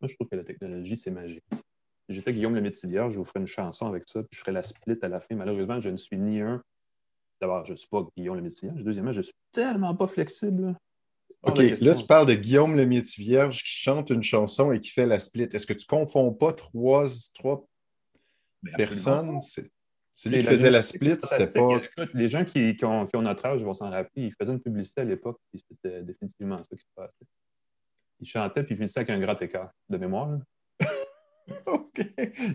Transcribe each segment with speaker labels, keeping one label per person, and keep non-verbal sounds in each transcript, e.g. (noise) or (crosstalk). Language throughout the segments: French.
Speaker 1: Moi, je trouve que la technologie, c'est magique. Si j'étais Guillaume le Métivier, je vous ferais une chanson avec ça, puis je ferais la split à la fin. Malheureusement, je ne suis ni un. D'abord, je ne suis pas Guillaume le Métivier. Deuxièmement, je ne suis tellement pas flexible.
Speaker 2: OK, là, tu parles de Guillaume le métier vierge qui chante une chanson et qui fait la split. Est-ce que tu ne confonds pas trois, trois personnes? Celui qui faisait la split, c'était pas.
Speaker 1: les gens qui, ont, notre âge vont s'en rappeler. Il faisait une publicité à l'époque, puis c'était définitivement ça qui se passait. Il chantait, puis il finissait avec un grand écart de mémoire. (laughs)
Speaker 2: OK.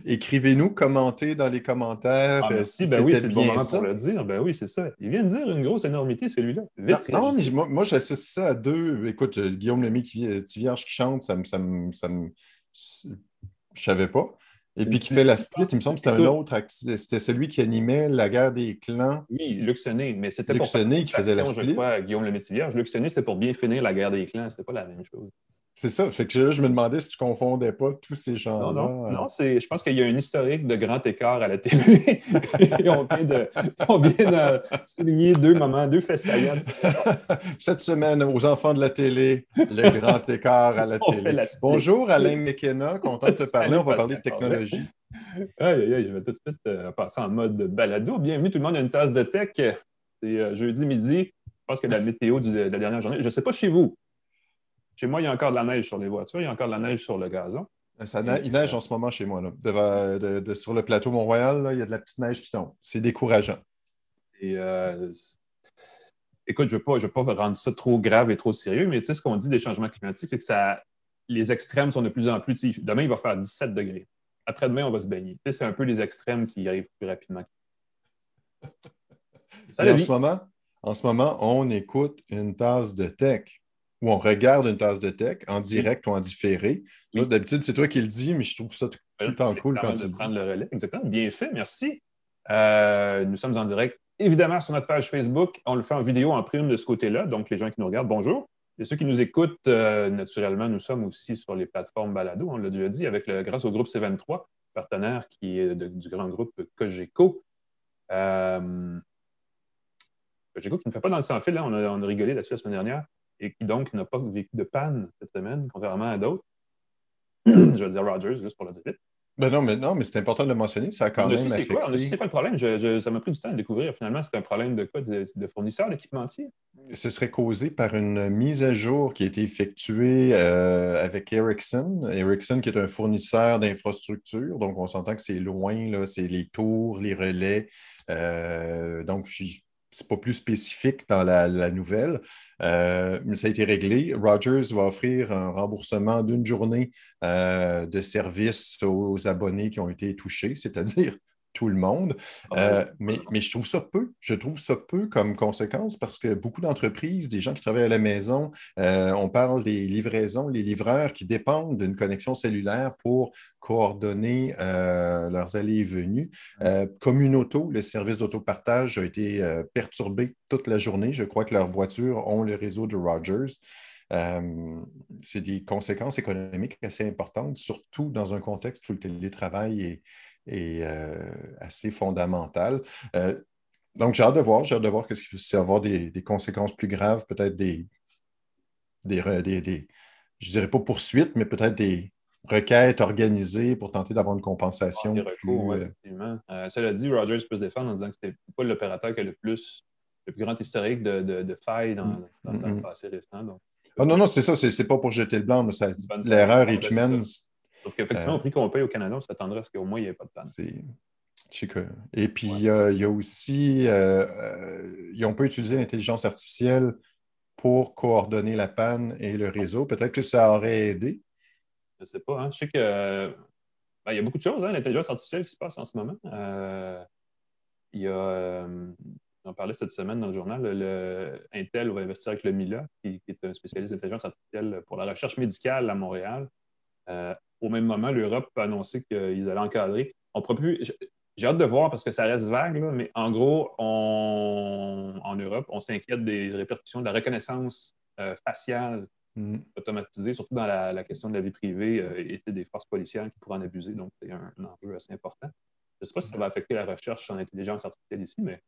Speaker 2: Écrivez-nous, commentez dans les commentaires.
Speaker 1: Ah, merci, ben oui, c'est le bon moment pour le dire. Ben oui, c'est ça. Il vient de dire une grosse énormité, celui-là.
Speaker 2: non, mais moi, moi j'associe ça à deux. Écoute, euh, Guillaume Lemay qui, Tivierge qui chante, ça me. Ça me, ça me... Je savais pas. Et puis qui fait la split, il me semble que c'était un autre. C'était celui qui animait la guerre des clans.
Speaker 1: Oui, Luxonné, mais c'était pour
Speaker 2: Luxonné qui faisait la split.
Speaker 1: Je crois, Guillaume Lemaitre-Vierge. Luxonné, c'était pour bien finir la guerre des clans. C'était pas la même chose.
Speaker 2: C'est ça. Fait que là, je me demandais si tu confondais pas tous ces gens-là.
Speaker 1: Non, non. non je pense qu'il y a un historique de grand écart à la télé. (laughs) on vient de, on vient de souligner deux moments, deux faits saillants. (laughs)
Speaker 2: Cette semaine, aux enfants de la télé, le grand écart à la télé. Bonjour, Alain McKenna. Content de te parler. On va parler de technologie.
Speaker 1: Aïe, aïe, je vais tout de suite euh, passer en mode balado. Bienvenue, tout le monde, à une tasse de tech. C'est euh, jeudi midi. Je pense que la météo de la dernière journée. Je ne sais pas chez vous. Chez moi, il y a encore de la neige sur les voitures, il y a encore de la neige sur le gazon.
Speaker 2: Euh, il neige en ce moment chez moi. Là. sur le plateau Mont-Royal, il y a de la petite neige qui tombe. C'est décourageant.
Speaker 1: Et, euh, écoute, je ne veux, pas rendre ça trop grave et trop sérieux, mais tu sais, ce qu'on dit des changements climatiques, c'est que ça, les extrêmes sont de plus en plus. Demain, il va faire 17 degrés. Après-demain, on va se baigner. c'est un peu les extrêmes qui arrivent plus rapidement. (laughs)
Speaker 2: en, ce moment, en ce moment, on écoute une tasse de tech où on regarde une tasse de tech en direct ou en différé. D'habitude, c'est toi qui le dis, mais je trouve ça tout le temps cool quand tu
Speaker 1: prendre le relais. Exactement. Bien fait, merci. Euh, nous sommes en direct, évidemment, sur notre page Facebook. On le fait en vidéo, en prime de ce côté-là. Donc, les gens qui nous regardent, bonjour. Et ceux qui nous écoutent, euh, naturellement, nous sommes aussi sur les plateformes Balado, on l'a déjà dit, avec le, grâce au groupe C23, partenaire qui est du grand groupe Cogeco. Euh, Cogeco qui ne fait pas dans le sans-fil, hein. on, a, on a rigolé là-dessus la semaine dernière et qui donc n'a pas vécu de panne cette semaine, contrairement à d'autres. (clears throat) je vais dire Rogers, juste pour le dire
Speaker 2: Ben non, mais, non, mais c'est important de le mentionner. Ça a quand même affecté...
Speaker 1: Quoi? On quoi le problème? ça m'a pris du temps à découvrir. Finalement, c'est un problème de quoi? De, de fournisseur d'équipementier?
Speaker 2: Ce serait causé par une mise à jour qui a été effectuée euh, avec Ericsson. Ericsson, qui est un fournisseur d'infrastructures. Donc, on s'entend que c'est loin, là, c'est les tours, les relais. Euh, donc, c'est pas plus spécifique dans la, nouvelle, euh, mais ça a été réglé. Rogers va offrir un remboursement d'une journée euh, de service aux abonnés qui ont été touchés, c'est-à-dire tout le monde. Ah euh, mais, mais, je trouve ça peu. Je trouve ça peu comme conséquence parce que beaucoup d'entreprises, des gens qui travaillent à la maison, euh, on parle des livraisons, les livreurs qui dépendent d'une connexion cellulaire pour coordonner euh, leurs allées et venues. Communauto, le service d'autopartage a été perturbé toute la journée. Je crois que leurs voitures ont le réseau de Rogers. C'est des conséquences économiques assez importantes, surtout dans un contexte où le télétravail est, est euh, assez fondamentale. Euh, donc, j'ai hâte de voir, j'ai hâte de voir que ce avoir des, des, conséquences plus graves, peut-être des, des, des, je dirais pas poursuites, mais peut-être des requêtes organisées pour tenter d'avoir une compensation.
Speaker 1: Ah, recours, plus, euh, cela dit, Rogers peut se défendre en disant que ce n'était pas l'opérateur qui a le plus, le plus grand historique de, de, failles dans, mm, dans, le mm, mm. passé récent. Donc,
Speaker 2: ah, non, non, c'est ça, c'est pas pour jeter le blanc, mais l'erreur est humaine.
Speaker 1: Sauf qu'effectivement, au prix qu'on paye au Canada, on s'attendrait à ce qu'au moins il n'y ait pas de panne.
Speaker 2: Et puis, il y, a aussi, euh, euh, n'ont pas utilisé l'intelligence artificielle pour coordonner la panne et le réseau. Peut-être que ça aurait aidé.
Speaker 1: Je ne sais pas. Hein. Je sais que ben, il y a beaucoup de choses, hein, l'intelligence artificielle qui se passe en ce moment. Euh, il y a, on parlait cette semaine dans le journal, le, Intel va investir avec le MILA, qui, qui est un spécialiste d'intelligence artificielle pour la recherche médicale à Montréal. Euh, au même moment, l'Europe a annoncé qu'ils allaient encadrer. On plus. J'ai hâte de voir parce que ça reste vague, mais en gros, en Europe, on s'inquiète des répercussions de la reconnaissance euh, faciale mm. automatisée, surtout dans la, question de la vie privée euh, et des forces policières qui pourraient en abuser. Donc, c'est un, enjeu assez important. Je ne sais pas si ça va affecter la recherche en intelligence artificielle ici, mais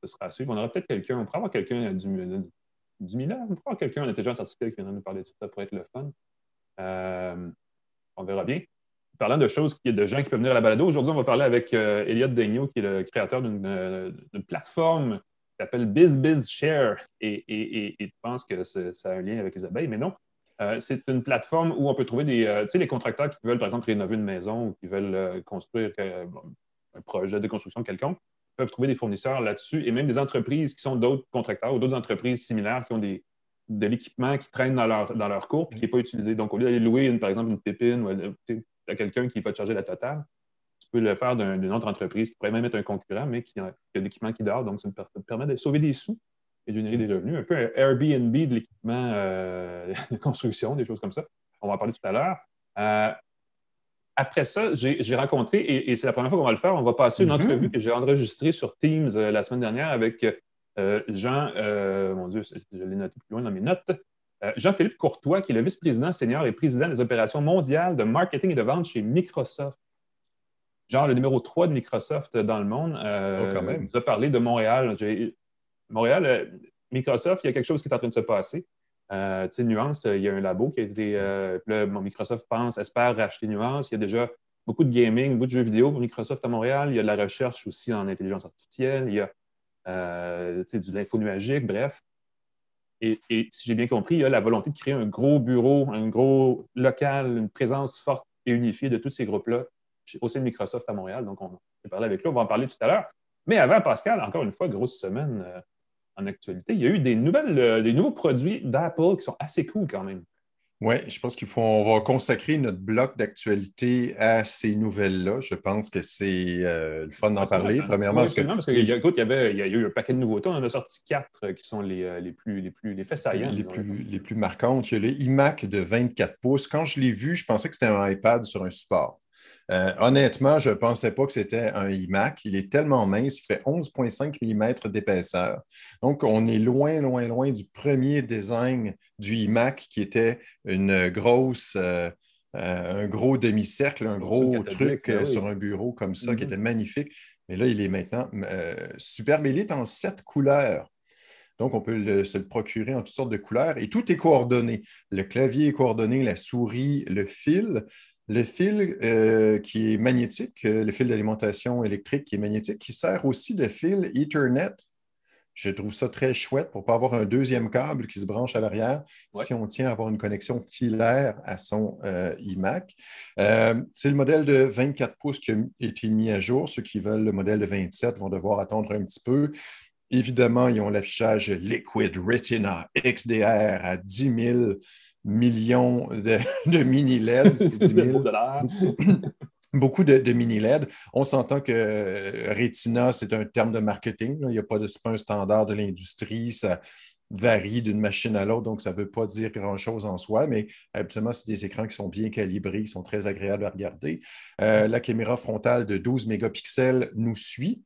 Speaker 1: ce sera à suivre. On aura peut-être quelqu'un, on pourrait avoir quelqu'un du, du Milan, on pourrait avoir quelqu'un en intelligence artificielle qui viendra nous parler de ça, ça pourrait être le fun. on verra bien. Parlant de choses, de gens qui peuvent venir à la balado, aujourd'hui, on va parler avec Elliot Daigneault, qui est le créateur d'une plateforme qui s'appelle BizBizShare. Et, et, et, pense que ça a un lien avec les abeilles, mais non. c'est une plateforme où on peut trouver des, tu sais, les contracteurs qui veulent, par exemple, rénover une maison ou qui veulent construire un projet de construction quelconque peuvent trouver des fournisseurs là-dessus et même des entreprises qui sont d'autres contracteurs ou d'autres entreprises similaires qui ont des, de l'équipement qui traîne dans leur, dans cours et qui n'est pas utilisé. Donc, au lieu d'aller louer, par exemple, une pépine ou à quelqu'un qui va te charger la totale, tu peux le faire d'une autre entreprise qui pourrait même être un concurrent, mais qui a, de l'équipement qui dort. Donc, ça me permet de sauver des sous et de générer des revenus. Un peu un Airbnb de l'équipement euh, (laughs) de construction, des choses comme ça. On va en parler tout à l'heure. Euh, après ça, j'ai rencontré, et, c'est la première fois qu'on va le faire, on va passer une mm-hmm. entrevue que j'ai enregistrée sur Teams euh, la semaine dernière avec euh, Jean, euh, mon Dieu, je l'ai noté plus loin dans mes notes, Jean-Philippe Courtois, qui est le vice-président senior et président des opérations mondiales de marketing et de vente chez Microsoft. Genre le numéro 3 de Microsoft dans le monde.
Speaker 2: Oh, quand même.
Speaker 1: vous a parlé de Montréal. Montréal, Microsoft, il y a quelque chose qui est en train de se passer. Euh, tu sais, Nuance, il y a un labo qui a été. Euh, Microsoft pense, espère racheter Nuance. Il y a déjà beaucoup de gaming, beaucoup de jeux vidéo pour Microsoft à Montréal. Il y a de la recherche aussi en intelligence artificielle. Il y a euh, de l'info nuagique, bref. Et, si j'ai bien compris, il y a la volonté de créer un gros bureau, un gros local, une présence forte et unifiée de tous ces groupes-là au sein de Microsoft à Montréal. Donc, on va parler avec lui, on va en parler tout à l'heure. Mais avant, Pascal, encore une fois, grosse semaine en actualité. Il y a eu des, nouvelles, euh, des nouveaux produits d'Apple qui sont assez cool quand même.
Speaker 2: Oui, je pense qu'il faut, on va consacrer notre bloc d'actualité à ces nouvelles-là. Je pense que c'est euh, le fun d'en parler. Premièrement,
Speaker 1: parce que, parce que, il, y avait, il y a eu un paquet de nouveautés. On en a sorti quatre euh, qui sont les, les plus, les plus, les faits saillants.
Speaker 2: Les plus, les plus marquantes. Il y a le iMac de 24 pouces. Quand je l'ai vu, je pensais que c'était un iPad sur un support. Euh, honnêtement, je ne pensais pas que c'était un iMac. Il est tellement mince, il fait 11,5 mm d'épaisseur. Donc, on est loin, loin, loin du premier design du iMac qui était une grosse, euh, euh, un gros demi-cercle, un gros truc sur un bureau comme ça qui mm-hmm. était magnifique. Mais là, il est maintenant superbe. Il est en sept couleurs. Donc, on peut se le procurer en toutes sortes de couleurs et tout est coordonné. Le clavier est coordonné, la souris, le fil. Le fil euh, qui est magnétique, euh, le fil d'alimentation électrique qui est magnétique, qui sert aussi de fil Ethernet. Je trouve ça très chouette pour ne pas avoir un deuxième câble qui se branche à l'arrière si on tient à avoir une connexion filaire à son euh, iMac. c'est le modèle de 24 pouces qui a été mis à jour. Ceux qui veulent le modèle de 27 vont devoir attendre un petit peu. Évidemment, ils ont l'affichage Liquid Retina XDR à 10 000 millions de, (laughs) mini-LED. (clears throat) beaucoup de, mini-LED. On s'entend que euh, Retina, c'est un terme de marketing. Il n'y a pas de pas un standard de l'industrie. Ça varie d'une machine à l'autre, donc ça ne veut pas dire grand-chose en soi, mais habituellement, c'est des écrans qui sont bien calibrés, qui sont très agréables à regarder. Euh, la caméra frontale de 12 mégapixels nous suit.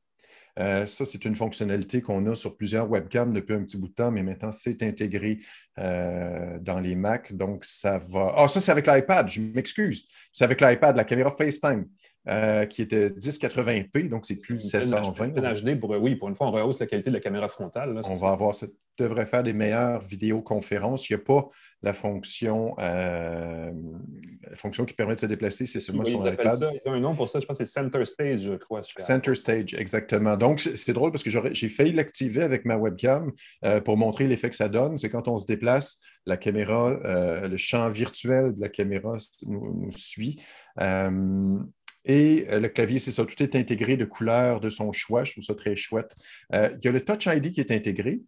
Speaker 2: Euh, ça, c'est une fonctionnalité qu'on a sur plusieurs webcams depuis un petit bout de temps, mais maintenant, c'est intégré euh, dans les Mac. Donc, ça va. Ah, ça, c'est avec l'iPad, je m'excuse. C'est avec l'iPad, la caméra FaceTime. Euh, qui était 1080p, donc c'est plus 720.
Speaker 1: HD pour, oui, pour une fois, on rehausse la qualité de la caméra frontale.
Speaker 2: on va avoir, ça devrait faire des meilleures vidéoconférences. Il n'y a pas la fonction, euh, la fonction qui permet de se déplacer, c'est seulement sur l'iPad.
Speaker 1: Ça, ils ont un nom pour ça, je pense que c'est Center Stage, je crois.
Speaker 2: Center Stage, exactement. Donc, c'est drôle parce que j'ai failli l'activer avec ma webcam euh, pour montrer l'effet que ça donne. C'est quand on se déplace, la caméra, le champ virtuel de la caméra nous, suit. Et euh, le clavier, c'est ça, tout est intégré de couleurs de son choix. Je trouve ça très chouette. Euh, il y a le Touch ID qui est intégré.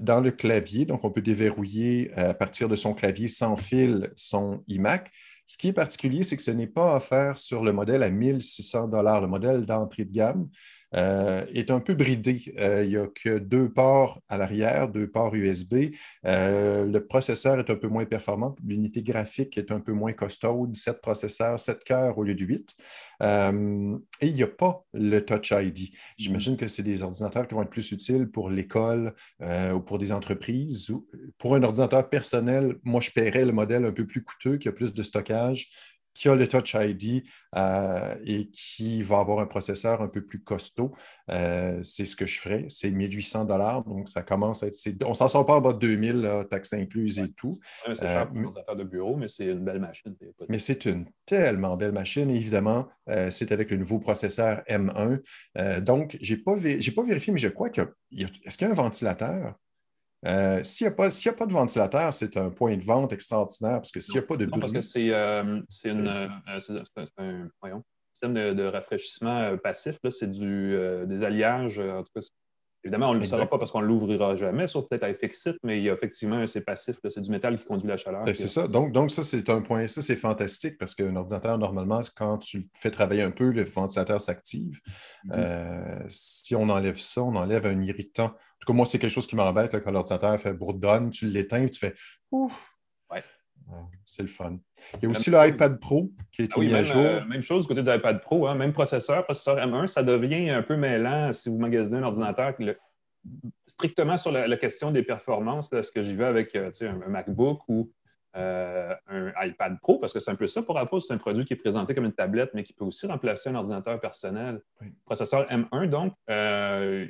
Speaker 2: Dans le clavier, donc on peut déverrouiller euh, à partir de son clavier sans fil son iMac. Ce qui est particulier, c'est que ce n'est pas offert sur le modèle à 1600 le modèle d'entrée de gamme. Euh, est un peu bridé. Euh, il n'y a que deux ports à l'arrière, deux ports USB. Euh, le processeur est un peu moins performant. L'unité graphique est un peu moins costaude, 7 processeurs, 7 cœurs au lieu de 8. et il n'y a pas le Touch ID. J'imagine que c'est des ordinateurs qui vont être plus utiles pour l'école ou pour des entreprises. Pour un ordinateur personnel, moi, je paierais le modèle un peu plus coûteux, qui a plus de stockage qui a le Touch ID euh, et qui va avoir un processeur un peu plus costaud. Euh, c'est ce que je ferais. C'est 1800 donc ça commence à être. On ne s'en sort pas en bas de 2000, taxes incluses et tout.
Speaker 1: c'est cher pour les affaires de bureau, mais c'est une belle machine.
Speaker 2: Mais c'est une tellement belle machine. évidemment, c'est avec le nouveau processeur M1. donc, je n'ai pas, pas, vérifié, mais je crois qu'il y a. Est-ce qu'il y a un ventilateur? Euh, s'il n'y a, a, pas de ventilateur, c'est un point de vente extraordinaire parce que s'il n'y a pas de
Speaker 1: non, parce que c'est euh, euh, un, système de, rafraîchissement passif. C'est des alliages. En tout cas, évidemment, on ne le saura pas parce qu'on ne l'ouvrira jamais, sauf peut-être à effet mais il y a effectivement, c'est passif. C'est du métal qui conduit la chaleur.
Speaker 2: Ben, c'est ça. Donc, donc, ça, c'est un point. Ça, c'est fantastique parce qu'un ordinateur, normalement, quand tu fais travailler un peu, le ventilateur s'active. Mm-hmm. si on enlève ça, on enlève un irritant tout cas, moi, c'est quelque chose qui m'embête quand l'ordinateur fait bourdonne, tu l'éteins, tu fais ouf. C'est le fun. Il y a aussi l'iPad Pro qui est
Speaker 1: ah
Speaker 2: mis
Speaker 1: à
Speaker 2: jour.
Speaker 1: Euh, même chose du côté de l'iPad Pro, hein, même processeur, processeur M1, ça devient un peu mêlant si vous magasinez un ordinateur. strictement sur la, question des performances, ce que j'y vais avec euh, un, MacBook ou euh, un iPad Pro, parce que c'est un peu ça pour Apple, c'est un produit qui est présenté comme une tablette, mais qui peut aussi remplacer un ordinateur personnel. Processeur M1, donc,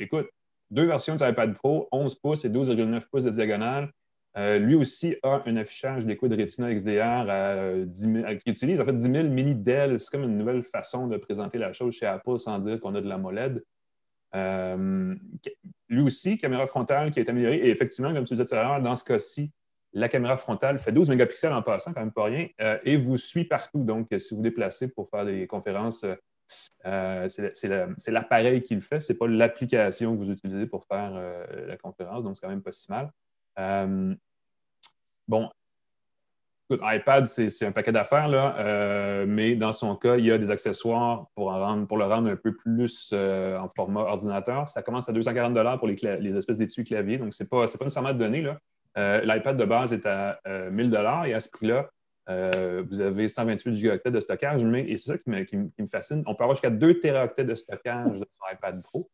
Speaker 1: écoute, deux versions de iPad Pro, 11 pouces et 12,9 pouces de diagonale. Euh, lui aussi a un affichage d'écoute Retina XDR à 10 euh, qui utilise en fait 10 000 mini Dell. C'est comme une nouvelle façon de présenter la chose chez Apple sans dire qu'on a de la moled. Euh, lui aussi, caméra frontale qui est améliorée. Et effectivement, comme tu disais tout à l'heure, dans ce cas-ci, la caméra frontale fait 12 mégapixels en passant, quand même pas rien, et vous suit partout. Donc, si vous déplacez pour faire des conférences euh, c'est l'appareil qui le fait, ce n'est pas l'application que vous utilisez pour faire euh, la conférence, donc c'est quand même pas si mal. Euh, bon, iPad, c'est un paquet d'affaires, là, mais dans son cas, il y a des accessoires pour, le rendre un peu plus en format ordinateur. Ça commence à 240 pour les, espèces d'étuis claviers, donc ce n'est pas, pas nécessairement donné. L'iPad de base est à 1000 et à ce prix-là, euh, vous avez 128 gigaoctets de stockage, mais, et c'est ça qui me, fascine, on peut avoir jusqu'à 2 teraoctets de stockage sur iPad Pro.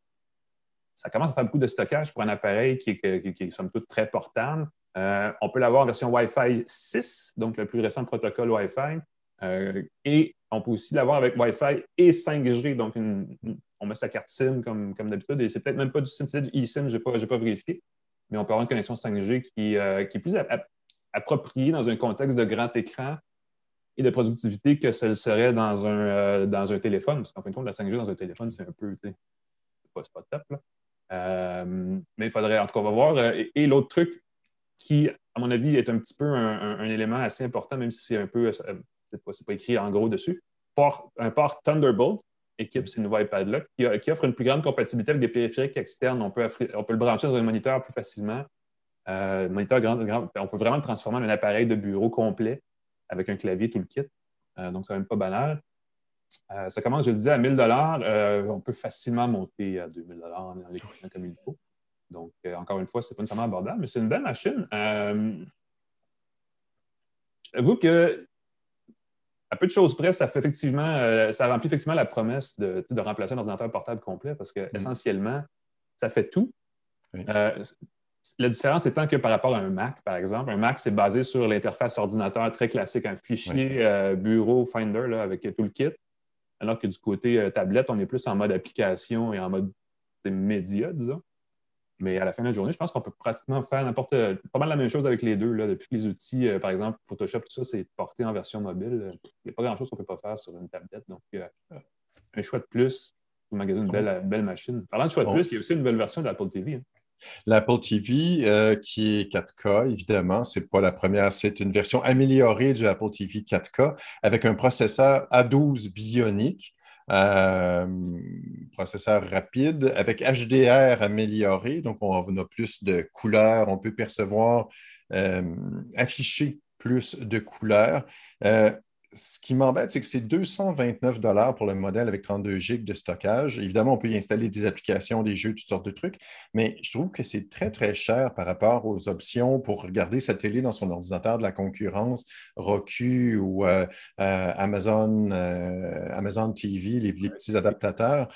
Speaker 1: Ça commence à faire beaucoup de stockage pour un appareil qui est, qui, somme toute très portable. Euh, on peut l'avoir en version Wi-Fi 6, donc le plus récent protocole Wi-Fi. Euh, et on peut aussi l'avoir avec Wi-Fi et 5G. Donc, on met sa carte SIM comme, comme d'habitude. Et c'est peut-être même pas du SIM, c'est du eSIM, je n'ai pas, pas, vérifié. Mais on peut avoir une connexion 5G qui, qui est plus approprié dans un contexte de grand écran et de productivité que ce serait dans un, euh, dans un téléphone. Parce qu'en fin de compte, la 5G dans un téléphone, c'est un peu, c'est pas, pas top. Euh, mais il faudrait, en tout cas, on va voir. Euh, et, l'autre truc qui, à mon avis, est un petit peu un, élément assez important, même si c'est un peu, c'est pas, pas, écrit en gros dessus, un port Thunderbolt équipe ces nouveaux iPad-là, qui, offre une plus grande compatibilité avec des périphériques externes. On peut, on peut le brancher dans un moniteur plus facilement. Euh, moniteur grand, on peut vraiment le transformer en un appareil de bureau complet avec un clavier, tout le kit. Euh, donc, c'est même pas banal. Euh, ça commence, je le disais, à 1000 On peut facilement monter à 2000 en les comme il faut. Donc, encore une fois, ce n'est pas nécessairement abordable, mais c'est une belle machine. J'avoue que, à peu de choses près, ça, fait effectivement, ça remplit effectivement la promesse de, remplacer un ordinateur portable complet parce que, mm. essentiellement, ça fait tout. La différence étant que par rapport à un Mac, par exemple, un Mac, c'est basé sur l'interface ordinateur très classique, un fichier euh, bureau Finder avec tout le kit. Alors que du côté euh, tablette, on est plus en mode application et en mode média, disons. Mais à la fin de la journée, je pense qu'on peut pratiquement faire n'importe pas mal la même chose avec les deux. Là, depuis que les outils, euh, par exemple, Photoshop, tout ça, c'est porté en version mobile. Il n'y a pas grand-chose qu'on ne peut pas faire sur une tablette. Donc, un choix de plus, vous magasinez une belle, belle machine. Parlant de choix de plus, il y a aussi une nouvelle version de l'Apple TV. Hein.
Speaker 2: L'Apple TV, euh, qui est 4K, évidemment, ce n'est pas la première, c'est une version améliorée du Apple TV 4K avec un processeur A12 bionique. Euh, processeur rapide avec HDR amélioré, donc on a plus de couleurs, on peut percevoir, euh, afficher plus de couleurs ce qui m'embête, c'est que c'est 229 pour le modèle avec 32 GB de stockage. Évidemment, on peut y installer des applications, des jeux, toutes sortes de trucs, mais je trouve que c'est très, très cher par rapport aux options pour regarder sa télé dans son ordinateur de la concurrence, Roku ou euh, euh, Amazon, euh, Amazon TV, les, petits adaptateurs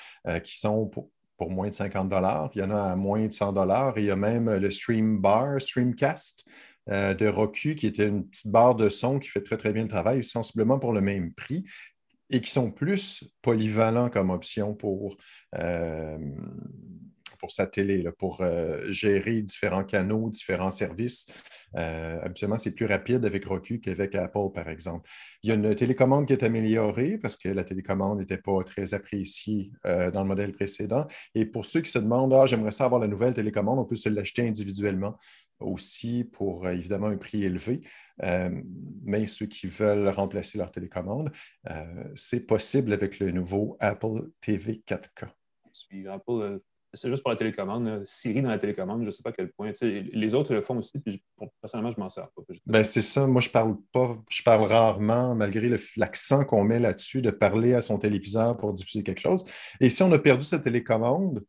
Speaker 2: qui sont pour, pour moins de 50 Il y en a à moins de 100 Il y a même le Stream Bar, Streamcast, de Roku, qui était une petite barre de son qui fait très, très bien le travail, sensiblement pour le même prix et qui sont plus polyvalents comme option pour, euh, sa télé, pour euh, gérer différents canaux, différents services. Euh, habituellement, c'est plus rapide avec Roku qu'avec Apple, par exemple. Il y a une télécommande qui est améliorée parce que la télécommande n'était pas très appréciée dans le modèle précédent. Et pour ceux qui se demandent, ah, j'aimerais ça avoir la nouvelle télécommande, on peut se l'acheter individuellement aussi pour évidemment un prix élevé. Euh, mais ceux qui veulent remplacer leur télécommande, euh, c'est possible avec le nouveau Apple TV 4K.
Speaker 1: Euh, c'est juste pour la télécommande. Siri dans la télécommande, je ne sais pas à quel point. les autres le font aussi, puis personnellement, je m'en sers pas.
Speaker 2: Ben, c'est ça. Moi, je parle pas, je parle rarement, malgré l'accent qu'on met là-dessus, de parler à son téléviseur pour diffuser quelque chose. Et si on a perdu sa télécommande,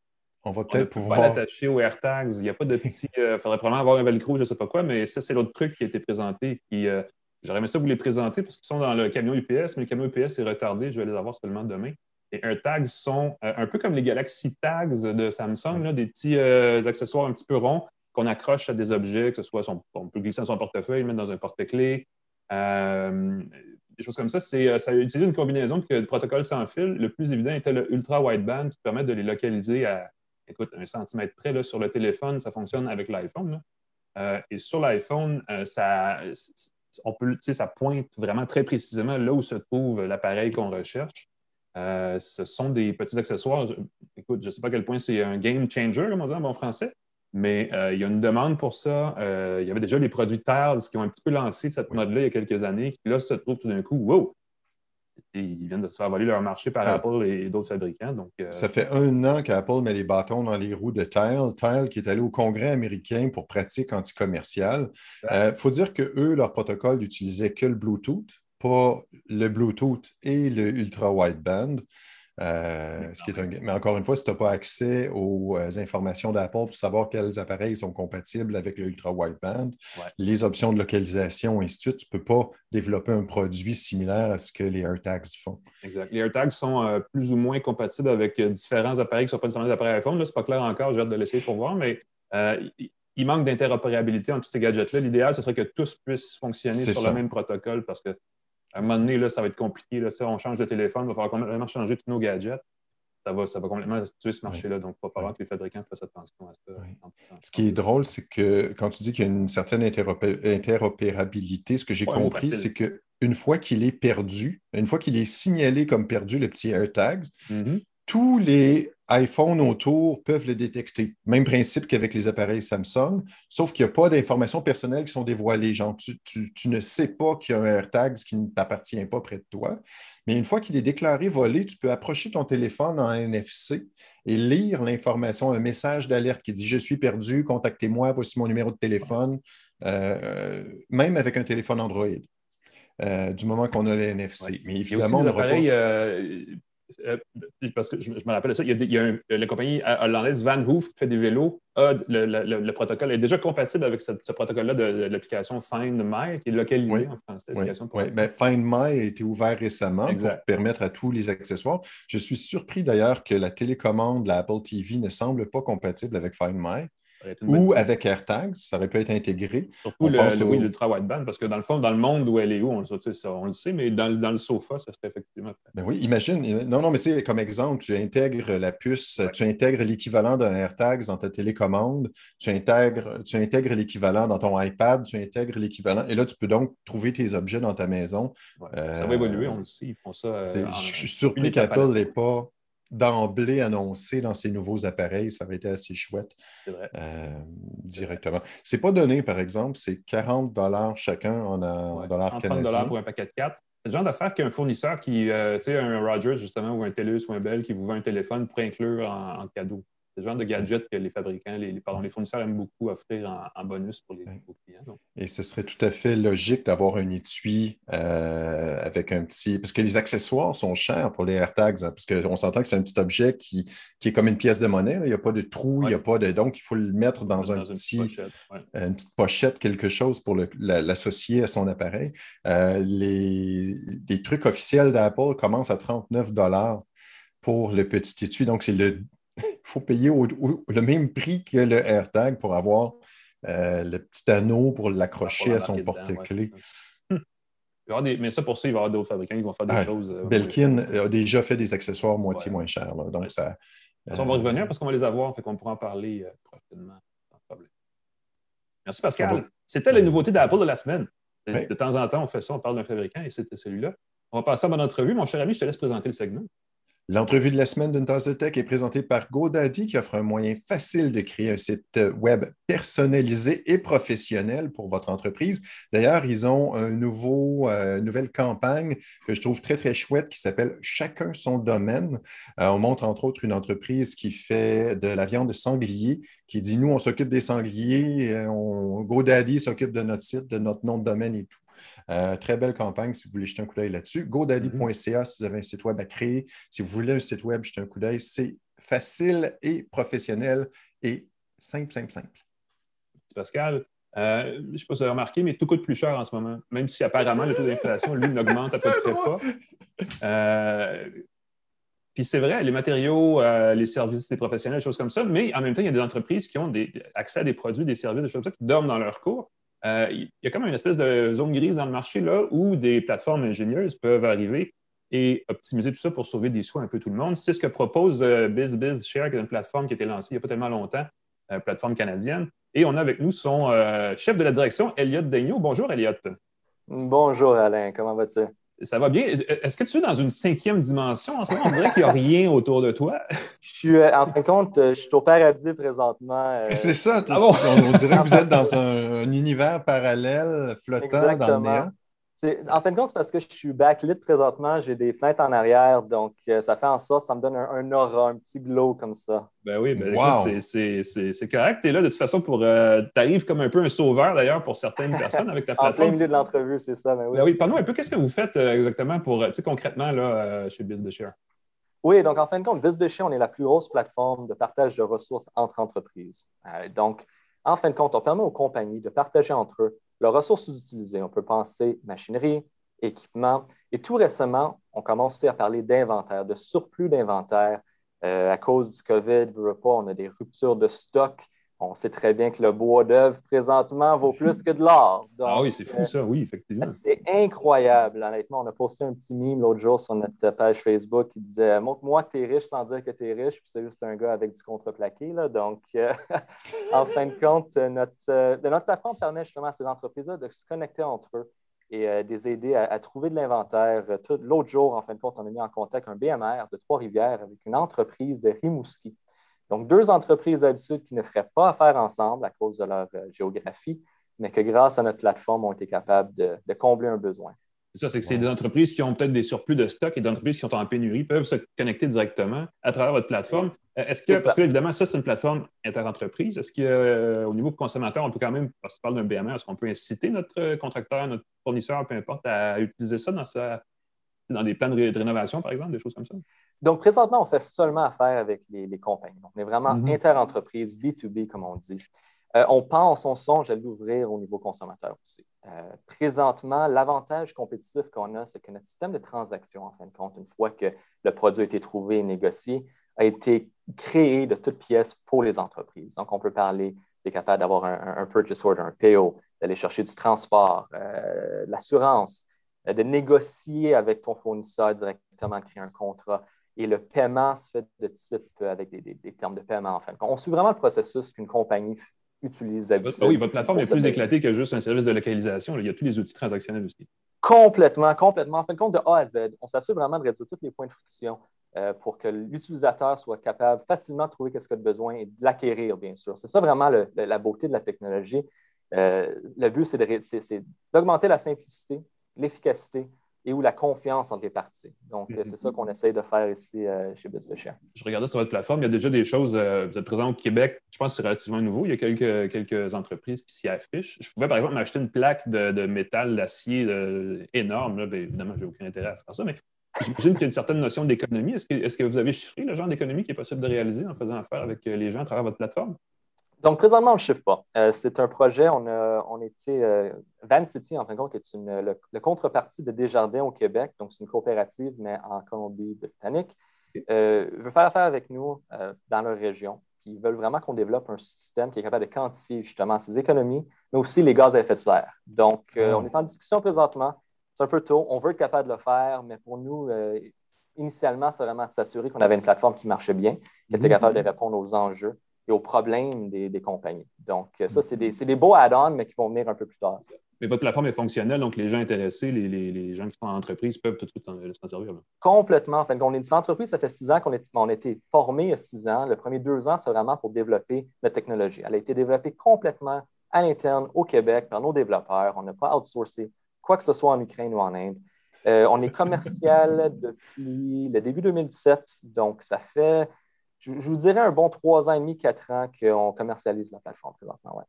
Speaker 2: on va peut-être pouvoir.
Speaker 1: l'attacher aux AirTags. Il n'y a pas de petit. Il euh, faudrait probablement avoir un velcro, je ne sais pas quoi, mais ça, c'est l'autre truc qui a été présenté. Qui, euh, j'aurais aimé ça vous les présenter parce qu'ils sont dans le camion UPS, mais le camion UPS est retardé. Je vais les avoir seulement demain. Les AirTags sont euh, un peu comme les Galaxy Tags de Samsung, des petits accessoires un petit peu ronds qu'on accroche à des objets, que ce soit on peut glisser dans son portefeuille, mettre dans un porte-clés. des choses comme ça, c'est, ça utilise une combinaison de, de protocoles sans fil. Le plus évident était le Ultra Wideband qui permet de les localiser à écoute, un centimètre près là, sur le téléphone, ça fonctionne avec l'iPhone. Euh, et sur l'iPhone, euh, ça, on peut, ça pointe vraiment très précisément là où se trouve l'appareil qu'on recherche. Euh, ce sont des petits accessoires. écoute, je ne sais pas à quel point c'est un game changer, comme on dit en bon français, mais il y a une demande pour ça. il y avait déjà les produits TARS qui ont un petit peu lancé cette mode-là il y a quelques années, qui là se trouvent tout d'un coup, wow, ils viennent de se faire voler leur marché par ah. Apple et d'autres fabricants. Donc,
Speaker 2: euh, Ça fait un an qu'Apple met les bâtons dans les roues de Tile. Tile qui est allé au Congrès américain pour pratique anticommerciale. Il euh, faut dire que eux, leur protocole n'utilisait que le Bluetooth, pas le Bluetooth et le Ultra Wideband. Euh, ce qui est un... Mais encore une fois, si tu n'as pas accès aux euh, informations d'Apple pour savoir quels appareils sont compatibles avec le Ultra Wideband, les options de localisation, et ainsi de suite, tu ne peux pas développer un produit similaire à ce que les AirTags font.
Speaker 1: Exact. Les AirTags sont euh, plus ou moins compatibles avec différents appareils qui ne sont pas nécessairement des appareils iPhone. Ce n'est pas clair encore, j'ai hâte de l'essayer pour voir, mais il manque d'interopérabilité entre tous ces gadgets-là. L'idéal, ce serait que tous puissent fonctionner sur le même protocole parce que à un moment donné, là, ça va être compliqué. Là, on change de téléphone, il va falloir complètement changer tous nos gadgets. Ça va, ça va complètement tuer ce marché-là. Donc, il va falloir que les fabricants fassent attention à ça.
Speaker 2: Ce qui est drôle, c'est que quand tu dis qu'il y a une certaine interopérabilité, ce que j'ai compris, c'est qu'une fois qu'il est perdu, une fois qu'il est signalé comme perdu, le petit AirTags, mm-hmm. tous les iPhone autour peuvent le détecter. Même principe qu'avec les appareils Samsung, sauf qu'il n'y a pas d'informations personnelles qui sont dévoilées. Genre, tu, ne sais pas qu'il y a un AirTag qui ne t'appartient pas près de toi. Mais une fois qu'il est déclaré volé, tu peux approcher ton téléphone en NFC et lire l'information, un message d'alerte qui dit Je suis perdu, contactez-moi, voici mon numéro de téléphone, euh, même avec un téléphone Android. Euh, du moment qu'on a le NFC.
Speaker 1: Mais évidemment, on euh, euh, parce que je, me rappelle ça, il y a, la compagnie hollandaise Van Hoof qui fait des vélos. le, protocole est déjà compatible avec ce, protocole-là de, l'application Find My, qui est localisé en français.
Speaker 2: Oui, ben, Find My a été ouvert récemment pour permettre à tous les accessoires. Je suis surpris d'ailleurs que la télécommande de l'Apple TV ne semble pas compatible avec Find My. Ou avec AirTags, ça aurait pu être intégré.
Speaker 1: Surtout le, oui, l'ultra wideband, parce que dans le fond, dans le monde où elle est où, on, le sait, mais dans, le sofa, ça serait effectivement.
Speaker 2: Ben oui, imagine. Non, non, mais tu sais, comme exemple, tu intègres la puce, tu intègres l'équivalent d'un AirTags dans ta télécommande, tu intègres, tu intègres l'équivalent dans ton iPad, tu intègres l'équivalent. Et là, tu peux donc trouver tes objets dans ta maison.
Speaker 1: ça va évoluer, on le sait. Ils font ça.
Speaker 2: Euh, je suis surpris qu'Apple n'ait pas d'emblée annoncé dans ces nouveaux appareils. Ça avait été assez chouette euh, directement. C'est pas donné, par exemple, c'est 40 dollars chacun en, en dollars canadiens. 30 dollars
Speaker 1: pour un paquet de 4. C'est le genre d'affaire qu'un fournisseur qui, euh, tu sais, un Rogers justement, ou un TELUS ou un Bell qui vous vend un téléphone pour inclure en cadeau. C'est le genre de gadget que les fabricants, les, pardon, les fournisseurs aiment beaucoup offrir en, bonus pour les clients.
Speaker 2: Et ce serait tout à fait logique d'avoir un étui euh, avec un petit. Parce que les accessoires sont chers pour les AirTags, hein, parce qu'on s'entend que c'est un petit objet qui, qui, est comme une pièce de monnaie. Il n'y a pas de trou, il n'y a pas de. Donc, il faut le mettre dans, un petit, une, pochette, une, petite pochette, quelque chose pour l'associer à son appareil. Euh, les, les trucs officiels d'Apple commencent à 39 pour le petit étui. Donc, c'est le faut payer le même prix que le AirTag pour avoir le petit anneau pour l'accrocher à son porte-clés.
Speaker 1: mais ça, pour ça, il va y avoir d'autres fabricants qui vont faire des ah, choses.
Speaker 2: Belkin a déjà fait des accessoires moitié moins chers. donc, ça,
Speaker 1: on va revenir parce qu'on va les avoir, fait qu'on pourra en parler prochainement. Merci Pascal. C'était la nouveauté d'Apple de la semaine. De temps en temps, on fait ça, on parle d'un fabricant et c'était celui-là. On va passer à mon entrevue. Mon cher ami, je te laisse présenter le segment.
Speaker 2: L'entrevue de la semaine d'une tasse de tech est présentée par GoDaddy qui offre un moyen facile de créer un site web personnalisé et professionnel pour votre entreprise. D'ailleurs, ils ont euh, une nouvelle campagne que je trouve très, très chouette qui s'appelle Chacun son domaine. Euh, on montre entre autres une entreprise qui fait de la viande de sanglier qui dit Nous, on s'occupe des sangliers, euh, GoDaddy s'occupe de notre site, de notre nom de domaine et tout. Euh, très belle campagne si vous voulez jeter un coup d'œil là-dessus. GoDaddy.ca si vous avez un site web à créer. Si vous voulez un site web, jetez un coup d'œil. C'est facile et professionnel et simple, simple, simple.
Speaker 1: Pascal, euh, je ne sais pas si vous avez remarqué, mais tout coûte plus cher en ce moment. Même si apparemment le taux d'inflation, lui, n'augmente à peu près (laughs) pas. Euh, puis c'est vrai, les matériaux, les services des professionnels, des choses comme ça, mais en même temps, il y a des entreprises qui ont des, accès à des produits, des services, des choses comme ça, qui dorment dans leur cours. Euh, il y a comme une espèce de zone grise dans le marché là où des plateformes ingénieuses peuvent arriver et optimiser tout ça pour sauver des sous un peu tout le monde. C'est ce que propose euh, BizBizShare, qui est une plateforme qui a été lancée il n'y a pas tellement longtemps, une euh, plateforme canadienne. Et on a avec nous son chef de la direction, Elliot Daigneault. Bonjour, Elliot.
Speaker 3: Bonjour, Alain. Comment vas-tu?
Speaker 1: Ça va bien. Est-ce que tu es dans une cinquième dimension en ce moment? On dirait qu'il n'y a rien autour de toi.
Speaker 3: Je suis, euh, en fin de compte, euh, je suis au paradis présentement.
Speaker 2: Euh. C'est ça. Ah on, dirait que vous êtes dans un, univers parallèle flottant dans le néant.
Speaker 3: En fin de compte, c'est parce que je suis backlit présentement, j'ai des fenêtres en arrière, donc euh, ça fait en sorte, ça me donne un, aura, un petit glow comme ça.
Speaker 1: Ben oui, ben c'est correct. Tu es là de toute façon pour. Euh, tu arrives comme un peu un sauveur d'ailleurs pour certaines (laughs) personnes avec ta plateforme.
Speaker 3: en plein milieu de l'entrevue, c'est ça. Ben oui,
Speaker 1: ben oui parle-nous un peu, qu'est-ce que vous faites euh, exactement pour, concrètement là, chez BizBishare?
Speaker 3: Oui, donc en fin de compte, BizBishare, on est la plus grosse plateforme de partage de ressources entre entreprises. donc, en fin de compte, on permet aux compagnies de partager entre eux leurs ressources utilisées. On peut penser machinerie, équipement. Et tout récemment, on commence à parler d'inventaire, de surplus d'inventaire. Euh, à cause du COVID, on a des ruptures de stock on sait très bien que le bois d'œuvre présentement vaut (laughs) plus que de l'or.
Speaker 1: Ah oui, c'est fou ça, oui, effectivement.
Speaker 3: C'est incroyable, honnêtement. On a posté un petit meme l'autre jour sur notre page Facebook qui disait Montre-moi que tu es riche sans dire que tu es riche, puis c'est juste un gars avec du contreplaqué. Là. Donc, euh, (laughs) en fin de compte, notre, euh, notre plateforme permet justement à ces entreprises-là de se connecter entre eux et euh, de les aider à, trouver de l'inventaire. L'autre jour, en fin de compte, on a mis en contact un BMR de Trois-Rivières avec une entreprise de Rimouski donc, deux entreprises d'habitude qui ne feraient pas affaire ensemble à cause de leur euh, géographie, mais que grâce à notre plateforme, ont été capables de, combler un besoin.
Speaker 1: C'est ça, c'est que c'est des entreprises qui ont peut-être des surplus de stock et des entreprises qui sont en pénurie peuvent se connecter directement à travers votre plateforme. Euh, est-ce que, parce que évidemment, ça, c'est une plateforme inter-entreprise, est-ce qu'au euh, niveau consommateur, on peut quand même, parce que tu parles d'un BMR, est-ce qu'on peut inciter notre contracteur, notre fournisseur, peu importe, à utiliser ça dans, sa, dans des plans de rénovation, par exemple, des choses comme ça?
Speaker 3: Donc, présentement, on fait seulement affaire avec les, compagnies. Donc, on est vraiment mhm. inter-entreprise, B2B, comme on dit. Euh, on pense, on songe à l'ouvrir au niveau consommateur aussi. Euh, présentement, l'avantage compétitif qu'on a, c'est que notre système de transaction, en fin de compte, une fois que le produit a été trouvé et négocié, a été créé de toutes pièces pour les entreprises. Donc, on peut parler, tu capable d'avoir un, purchase order, un PO, d'aller chercher du transport, euh, l'assurance, de négocier avec ton fournisseur directement, de créer un contrat et le paiement se fait de type euh, avec des, termes de paiement, en fait. On suit vraiment le processus qu'une compagnie utilise d'habitude.
Speaker 1: Oui, votre plateforme est plus éclatée que juste un service de localisation. Il y a tous les outils transactionnels aussi.
Speaker 3: Complètement, complètement. En fin de compte, de A à Z, on s'assure vraiment de résoudre tous les points de friction euh, pour que l'utilisateur soit capable facilement de trouver ce qu'il a besoin et de l'acquérir, bien sûr. C'est ça vraiment la beauté de la technologie. Euh, le but, c'est d'augmenter la simplicité, l'efficacité et ou la confiance entre les parties. Donc, mm-hmm. c'est ça qu'on essaye de faire ici euh, chez BizBisher.
Speaker 1: Je regardais sur votre plateforme, il y a déjà des choses, euh, vous êtes présent au Québec, je pense que c'est relativement nouveau, il y a quelques, quelques entreprises qui s'y affichent. Je pouvais, par exemple, m'acheter une plaque de, métal, d'acier euh, énorme, là, bien, évidemment, je n'ai aucun intérêt à faire ça, mais j'imagine qu'il y a une certaine notion d'économie. Est-ce que, est que, vous avez chiffré le genre d'économie qui est possible de réaliser en faisant affaire avec les gens à travers votre plateforme?
Speaker 3: Donc, présentement, on ne chiffre pas. Euh, c'est un projet, on, a, on était. Euh, Van City, en fin de compte, est une, le, contrepartie de Desjardins au Québec. Donc, c'est une coopérative, mais en Colombie-Britannique. Euh, veut faire affaire avec nous dans leur région. Puis ils veulent vraiment qu'on développe un système qui est capable de quantifier justement ces économies, mais aussi les gaz à effet de serre. Donc, euh, on est en discussion présentement. C'est un peu tôt. On veut être capable de le faire, mais pour nous, initialement, c'est vraiment de s'assurer qu'on avait une plateforme qui marchait bien, qui était capable de répondre aux enjeux et aux problèmes des, compagnies. Donc, ça, c'est des, des, beaux add-ons, mais qui vont venir un peu plus tard.
Speaker 1: Mais votre plateforme est fonctionnelle, donc les gens intéressés, les, gens qui sont en entreprise peuvent tout de suite s'en servir.
Speaker 3: Complètement. En fait, on est une entreprise, ça fait six ans qu'on on a été formé il y a six ans. Le premier deux ans, c'est vraiment pour développer notre technologie. Elle a été développée complètement à l'interne au Québec par nos développeurs. On n'a pas outsourcé quoi que ce soit en Ukraine ou en Inde. Euh, on est commercial (laughs) depuis le début 2017, donc ça fait, je, vous dirais, un bon trois ans et demi, quatre ans qu'on commercialise la plateforme présentement.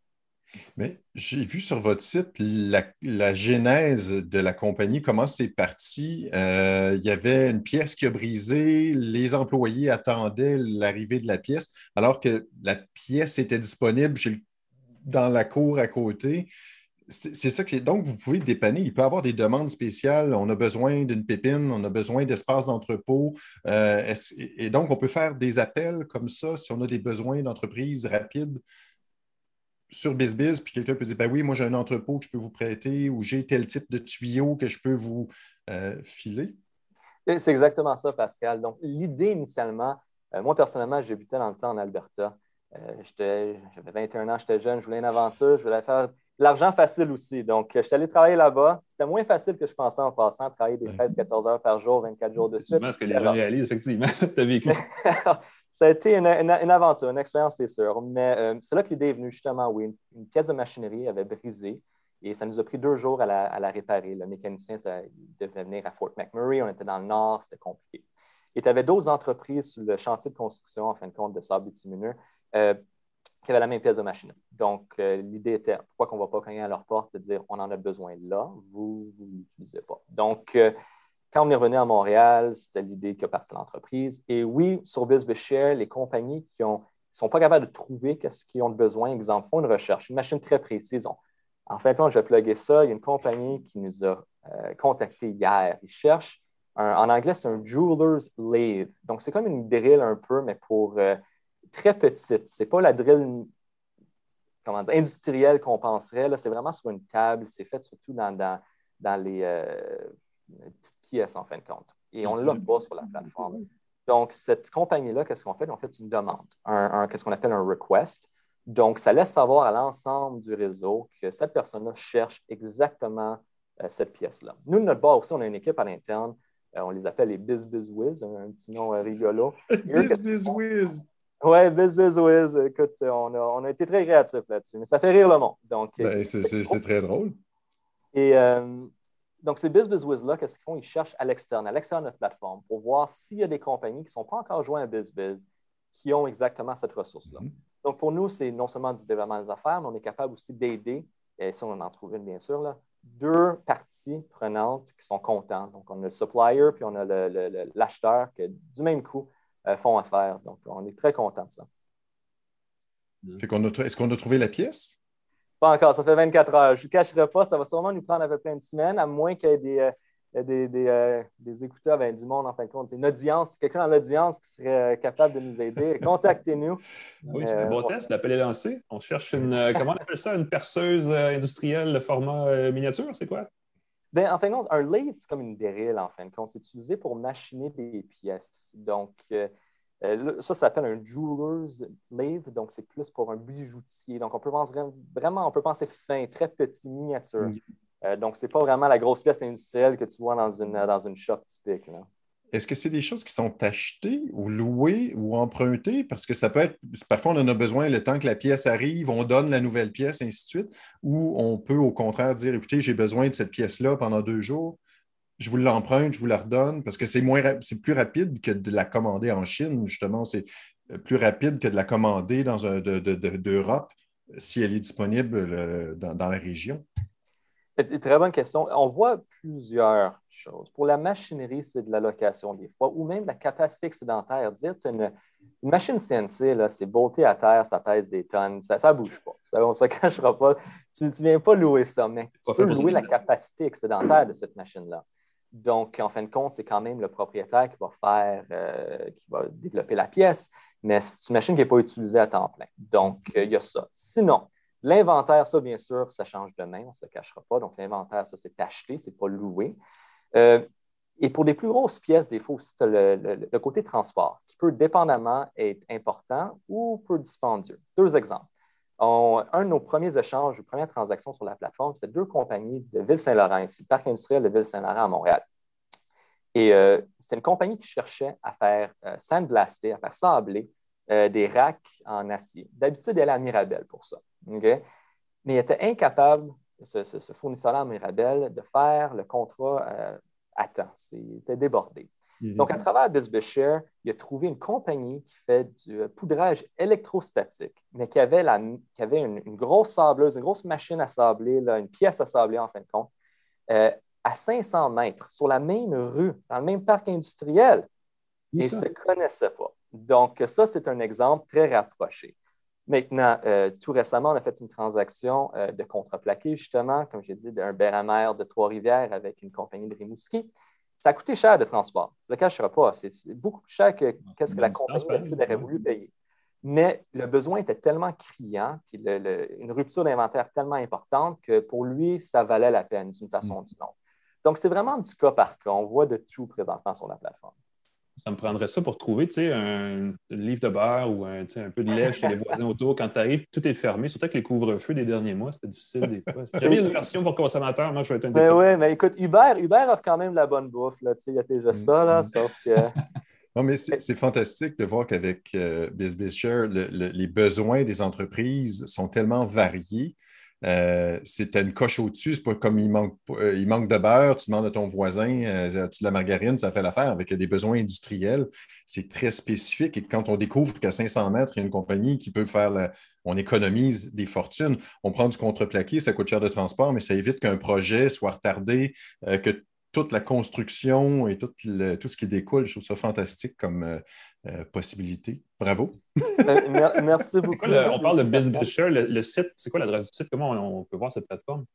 Speaker 2: Mais j'ai vu sur votre site la, genèse de la compagnie, comment c'est parti. Euh, il y avait une pièce qui a brisé, les employés attendaient l'arrivée de la pièce, alors que la pièce était disponible dans la cour à côté. C'est ça que donc vous pouvez dépanner. Il peut y avoir des demandes spéciales. On a besoin d'une pépine, on a besoin d'espace d'entrepôt. Euh, et donc, on peut faire des appels comme ça si on a des besoins d'entreprise rapides sur BizBiz, puis quelqu'un peut dire ben oui, moi j'ai un entrepôt que je peux vous prêter ou j'ai tel type de tuyau que je peux vous euh, filer?
Speaker 3: C'est exactement ça, Pascal. Donc, l'idée initialement, euh, moi personnellement, j'habitais dans le temps en Alberta. J'avais 21 ans, j'étais jeune, je voulais une aventure, je voulais faire l'argent facile aussi. Donc, je suis allé travailler là-bas. C'était moins facile que je pensais en passant, travailler des 13-14 heures par jour, 24 jours de suite.
Speaker 1: C'est ce que les gens réalisent, effectivement. (laughs) tu as vécu
Speaker 3: ça. (laughs) ça a été une, aventure, une expérience, c'est sûr. Mais euh, c'est là que l'idée est venue, justement, oui. Une, pièce de machinerie avait brisé et ça nous a pris deux jours à la, réparer. Le mécanicien, ça, devait venir à Fort McMurray. On était dans le nord, c'était compliqué. Et tu avais d'autres entreprises sur le chantier de construction, en fin de compte, de sable bitumineux, euh, qui avaient la même pièce de machinerie. Donc, euh, l'idée était, pourquoi qu'on ne va pas cogner à leur porte et dire, on en a besoin là, vous, ne l'utilisez pas. Donc, quand on est revenu à Montréal, c'était l'idée qui a parti l'entreprise. Et oui, sur BizBizShare, les compagnies qui ne sont pas capables de trouver ce qu'ils ont besoin, exemple, font une recherche, une machine très précise. en fait, quand je vais plugger ça, il y a une compagnie qui nous a euh, contactés hier. Ils cherchent, en anglais, c'est un jeweler's lathe. Donc, c'est comme une drill un peu, mais pour euh, très petite. Ce n'est pas la drill comment dire, industrielle qu'on penserait. C'est vraiment sur une table. C'est fait surtout dans, dans, les. Euh, petite pièce en fin de compte. Et on ne l'a pas sur la plateforme. Donc, cette compagnie-là, qu'est-ce qu'on fait? On fait une demande, un, qu'est-ce qu'on appelle un request. Donc, ça laisse savoir à l'ensemble du réseau que cette personne-là cherche exactement euh, cette pièce-là. Nous, de notre bord aussi, on a une équipe à l'interne. Euh, on les appelle les Biz Biz Wiz, un, petit nom euh, rigolo. (laughs)
Speaker 2: Biz Biz Wiz!
Speaker 3: Oui, Biz Biz Wiz. Écoute, on a, on a été très créatifs là-dessus, mais ça fait rire le monde. Donc,
Speaker 2: ben, c'est très drôle.
Speaker 3: Et donc, ces BizBizWiz-là, qu'est-ce qu'ils font? Ils cherchent à l'externe, à l'extérieur de notre plateforme, pour voir s'il y a des compagnies qui ne sont pas encore jointes à BizBiz qui ont exactement cette ressource-là. Mm-hmm. Donc, pour nous, c'est non seulement du développement des affaires, mais on est capable aussi d'aider, et si on en trouve une, bien sûr, là, deux parties prenantes qui sont contentes. Donc, on a le supplier, puis on a l'acheteur qui, du même coup, euh, font affaire. Donc, on est très content de ça.
Speaker 2: Est-ce qu'on a trouvé la pièce?
Speaker 3: Pas encore, ça fait 24 heures. Je ne cacherai pas, ça va sûrement nous prendre à peu près une semaine, à moins qu'il y ait des, euh, des, des, euh, des, écouteurs ben, du monde, en fin de compte. Une audience, quelqu'un dans l'audience qui serait euh, capable de nous aider, (laughs) contactez-nous.
Speaker 1: Oui, c'est un bon test. L'appel est lancé. On cherche une, comment on appelle ça, une perceuse industrielle de format miniature, c'est quoi?
Speaker 3: Ben, en fin de compte, un lathe, c'est comme une dérille, en fin de compte. C'est utilisé pour machiner des pièces. Donc, euh, ça, ça s'appelle un jeweler's lathe, donc c'est plus pour un bijoutier. Donc, on peut penser vraiment, on peut penser fin, très petit, miniature. Euh, donc, ce n'est pas vraiment la grosse pièce industrielle que tu vois dans une, dans une shop typique.
Speaker 2: Est-ce que c'est des choses qui sont achetées ou louées ou empruntées? Parce que ça peut être, parfois on en a besoin le temps que la pièce arrive, on donne la nouvelle pièce, ainsi de suite, ou on peut au contraire dire, écoutez, j'ai besoin de cette pièce-là pendant deux jours, je vous l'emprunte, je vous la redonne, parce que c'est moins c'est plus rapide que de la commander en Chine, justement. C'est euh, plus rapide que de la commander dans d'Europe si elle est disponible euh, dans, la région.
Speaker 3: Très bonne question. On voit plusieurs choses. Pour la machinerie, c'est de la location des fois, ou même la capacité excédentaire. Dire une, une machine CNC, c'est beauté à terre, ça pèse des tonnes, ça ne bouge pas. Ça, on ne se (laughs) cachera pas. Tu ne viens pas louer ça, mais tu peux louer la capacité excédentaire de cette machine-là. Donc, en fin de compte, c'est quand même le propriétaire qui va faire, euh, qui va développer la pièce, mais c'est une machine qui n'est pas utilisée à temps plein. Donc, euh, il y a ça. Sinon, l'inventaire, ça, bien sûr, ça change de main, on ne se le cachera pas. Donc, l'inventaire, ça, c'est acheté, ce n'est pas loué. Euh, et pour des plus grosses pièces, des fois aussi, le, côté transport qui peut dépendamment être important ou peu dispendieux. Deux exemples. un de nos premiers échanges, premières transactions sur la plateforme, c'était deux compagnies de Ville-Saint-Laurent, ici, parc industriel de Ville-Saint-Laurent à Montréal. Et euh, c'était une compagnie qui cherchait à faire euh, sandblaster, à faire sabler euh, des racks en acier. D'habitude, elle est à Mirabel pour ça. Mais il était incapable, ce, ce fournisseur-là à Mirabel, de faire le contrat Attends, C'était débordé. Mhm. Donc, à travers BizBishare, il a trouvé une compagnie qui fait du euh, poudrage électrostatique, mais qui avait, une, grosse sableuse, une grosse machine à sabler, une pièce à sabler en fin de compte, euh, à 500 mètres, sur la même rue, dans le même parc industriel. et ils ne se connaissaient pas. Donc, ça, c'est un exemple très rapproché. Maintenant, euh, tout récemment, on a fait une transaction euh, de contreplaqué, justement, comme j'ai dit, d'un Béramère de Trois-Rivières avec une compagnie de Rimouski. Ça a coûté cher de transport. Je ne le cacherai pas. C'est beaucoup plus cher que ce que la compagnie aurait voulu payer. Mais le besoin était tellement criant, puis une rupture d'inventaire tellement importante que pour lui, ça valait la peine d'une façon ou d'une autre. Donc, c'est vraiment du cas par cas. On voit de tout présentement sur la plateforme
Speaker 1: ça me prendrait ça pour trouver un, livre de beurre ou un, un peu de lait chez les (laughs) voisins autour. Quand tu arrives, tout est fermé. Surtout avec les couvre-feux des derniers mois, c'était difficile des fois. Si j'avais une version pour consommateur, moi, je vais être un
Speaker 3: Mais ben oui, mais écoute, Uber, Uber offre quand même la bonne bouffe. Il y a déjà ça, là, mm. sauf que. (laughs)
Speaker 2: Non, mais c'est fantastique de voir qu'avec euh, BizBizShare, les besoins des entreprises sont tellement variés euh, c'est une coche au-dessus. C'est pas comme il manque, euh, il manque de beurre, tu demandes à ton voisin, euh, tu de la margarine, ça fait l'affaire. Avec des besoins industriels, c'est très spécifique. Et quand on découvre qu'à 500 mètres, il y a une compagnie qui peut faire on économise des fortunes. On prend du contreplaqué, ça coûte cher de transport, mais ça évite qu'un projet soit retardé, que toute la construction et tout, tout, ce qui découle. Je trouve ça fantastique comme possibilité. Bravo.
Speaker 3: Ben, merci beaucoup.
Speaker 1: on parle de BizBisher. Le, site, c'est quoi l'adresse du site? Comment on, peut voir cette plateforme?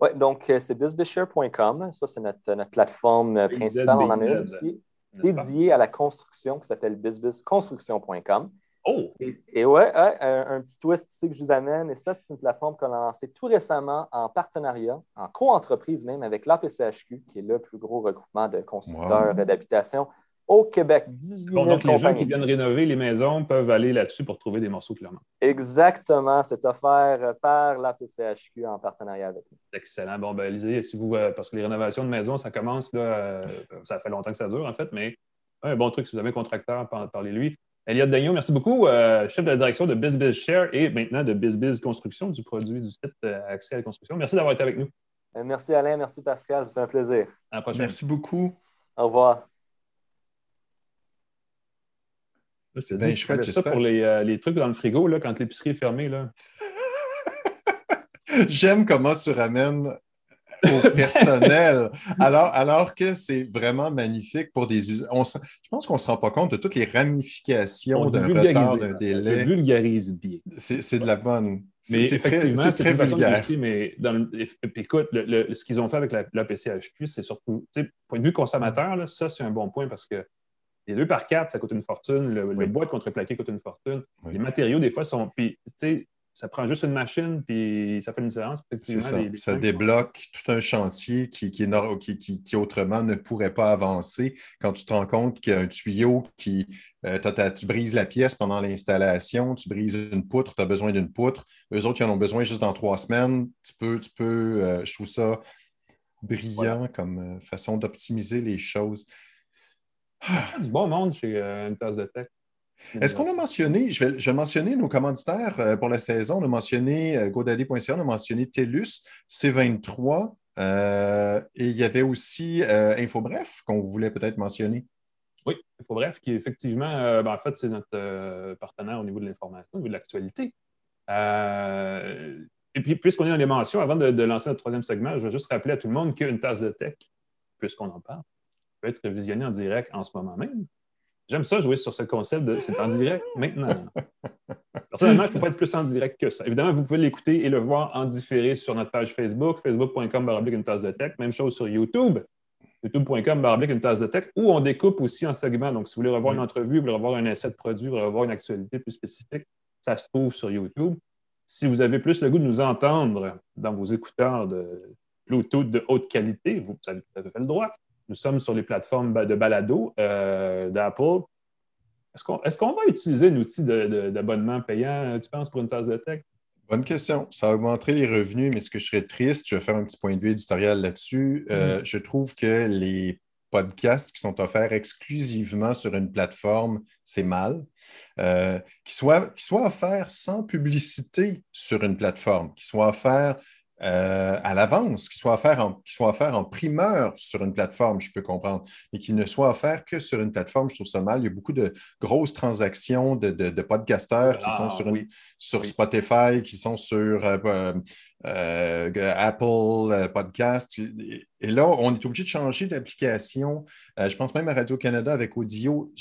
Speaker 3: Oui, donc euh, c'est bizbisher.com. Ça, c'est notre, plateforme euh, principale. On en a aussi dédiée à la construction qui s'appelle bizbizconstruction.com.
Speaker 1: Oh!
Speaker 3: Et, ouais, un, petit twist ici que je vous amène. Et ça, c'est une plateforme qu'on a lancée tout récemment en partenariat, en co-entreprise même, avec l'APCHQ, qui est le plus gros regroupement de constructeurs d'habitation au Québec. 18
Speaker 1: donc, les gens qui viennent rénover les maisons peuvent aller là-dessus pour trouver des morceaux clairement.
Speaker 3: Exactement. C'est offert par la PCHQ en partenariat avec nous.
Speaker 1: Excellent. Bon, ben, lisez, si vous, euh, parce que les rénovations de maisons, ça commence, là, euh, ça fait longtemps que ça dure, en fait, mais un bon truc, si vous avez un contracteur, parlez-lui. Elliot Dagnon, merci beaucoup, euh, chef de la direction de BizBiz Share et maintenant de BizBiz Construction, du produit du site Accès à la construction. Merci d'avoir été avec nous.
Speaker 3: Merci Alain, merci Pascal, ça fait un plaisir.
Speaker 1: À la prochaine.
Speaker 2: Merci beaucoup.
Speaker 3: Au revoir.
Speaker 1: C'est bien chouette. ça pour les, euh, les, trucs dans le frigo là, quand l'épicerie est fermée. (laughs)
Speaker 2: J'aime comment tu ramènes au (laughs) personnel, alors, alors que c'est vraiment magnifique pour des Je pense qu'on ne se rend pas compte de toutes les ramifications d'un retard, d'un délai.
Speaker 1: Je vulgarise bien.
Speaker 2: C'est de la bonne.
Speaker 1: Mais effectivement, c'est très vulgaire. Mais dans écoute, ce qu'ils ont fait avec la, la PCHQ, c'est surtout, point de vue consommateur, là, ça, c'est un bon point parce que les deux par quatre, ça coûte une fortune. Le, bois de contreplaqué coûte une fortune. Les matériaux, des fois, sont. Puis, tu sais, ça prend juste une machine, puis ça fait une différence.
Speaker 2: Ça, ça débloque tout un chantier qui, qui, qui, autrement ne pourrait pas avancer quand tu te rends compte qu'il y a un tuyau qui. Euh, tu brises la pièce pendant l'installation, tu brises une poutre, tu as besoin d'une poutre. Eux autres, ils en ont besoin juste dans trois semaines. Tu peux, tu peux euh, je trouve ça brillant comme euh, façon d'optimiser les choses.
Speaker 1: Du bon monde chez euh, une tasse de tech.
Speaker 2: Est-ce qu'on a mentionné, je vais, mentionner nos commanditaires euh, pour la saison, on a mentionné euh, GoDaddy.ca, on a mentionné TELUS, C23, et il y avait aussi InfoBref qu'on voulait peut-être mentionner.
Speaker 1: Oui, InfoBref, qui effectivement, ben, en fait, c'est notre partenaire au niveau de l'information, au niveau de l'actualité. et puis, puisqu'on est dans les mentions, avant de, de, lancer notre troisième segment, je vais juste rappeler à tout le monde qu'une tasse de tech, puisqu'on en parle, peut être visionné en direct en ce moment même. J'aime ça jouer sur ce concept de c'est en direct maintenant. Personnellement, je ne peux pas être plus en direct que ça. Évidemment, vous pouvez l'écouter et le voir en différé sur notre page Facebook, facebook.com une tasse de tech. Même chose sur YouTube. youtube.com une tasse de tech, où on découpe aussi en segments. Donc, si vous voulez revoir une entrevue, vous voulez revoir un essai de produit, vous voulez revoir une actualité plus spécifique, ça se trouve sur YouTube. Si vous avez plus le goût de nous entendre dans vos écouteurs de Bluetooth de haute qualité, vous avez tout à fait le droit. Nous sommes sur les plateformes de balado euh, d'Apple. Est-ce qu'on va utiliser un outil d'abonnement payant, tu penses, pour une tasse de tech?
Speaker 2: Bonne question. Ça augmenterait les revenus, mais ce que je serais triste, je vais faire un petit point de vue éditorial là-dessus. Euh, mm-hmm. Je trouve que les podcasts qui sont offerts exclusivement sur une plateforme, c'est mal. Euh, qu'ils soient, soient offerts sans publicité sur une plateforme, qu'ils soient offerts euh, à l'avance, qui soit offert en, qui soit offert en primeur sur une plateforme, je peux comprendre, mais qui ne soit offert que sur une plateforme, je trouve ça mal. Il y a beaucoup de grosses transactions de, de, podcasteurs qui sont sur, sur Spotify, qui sont sur euh, euh, Apple Podcast. Et là, on est obligé de changer d'application. je pense même à Radio-Canada avec Audio.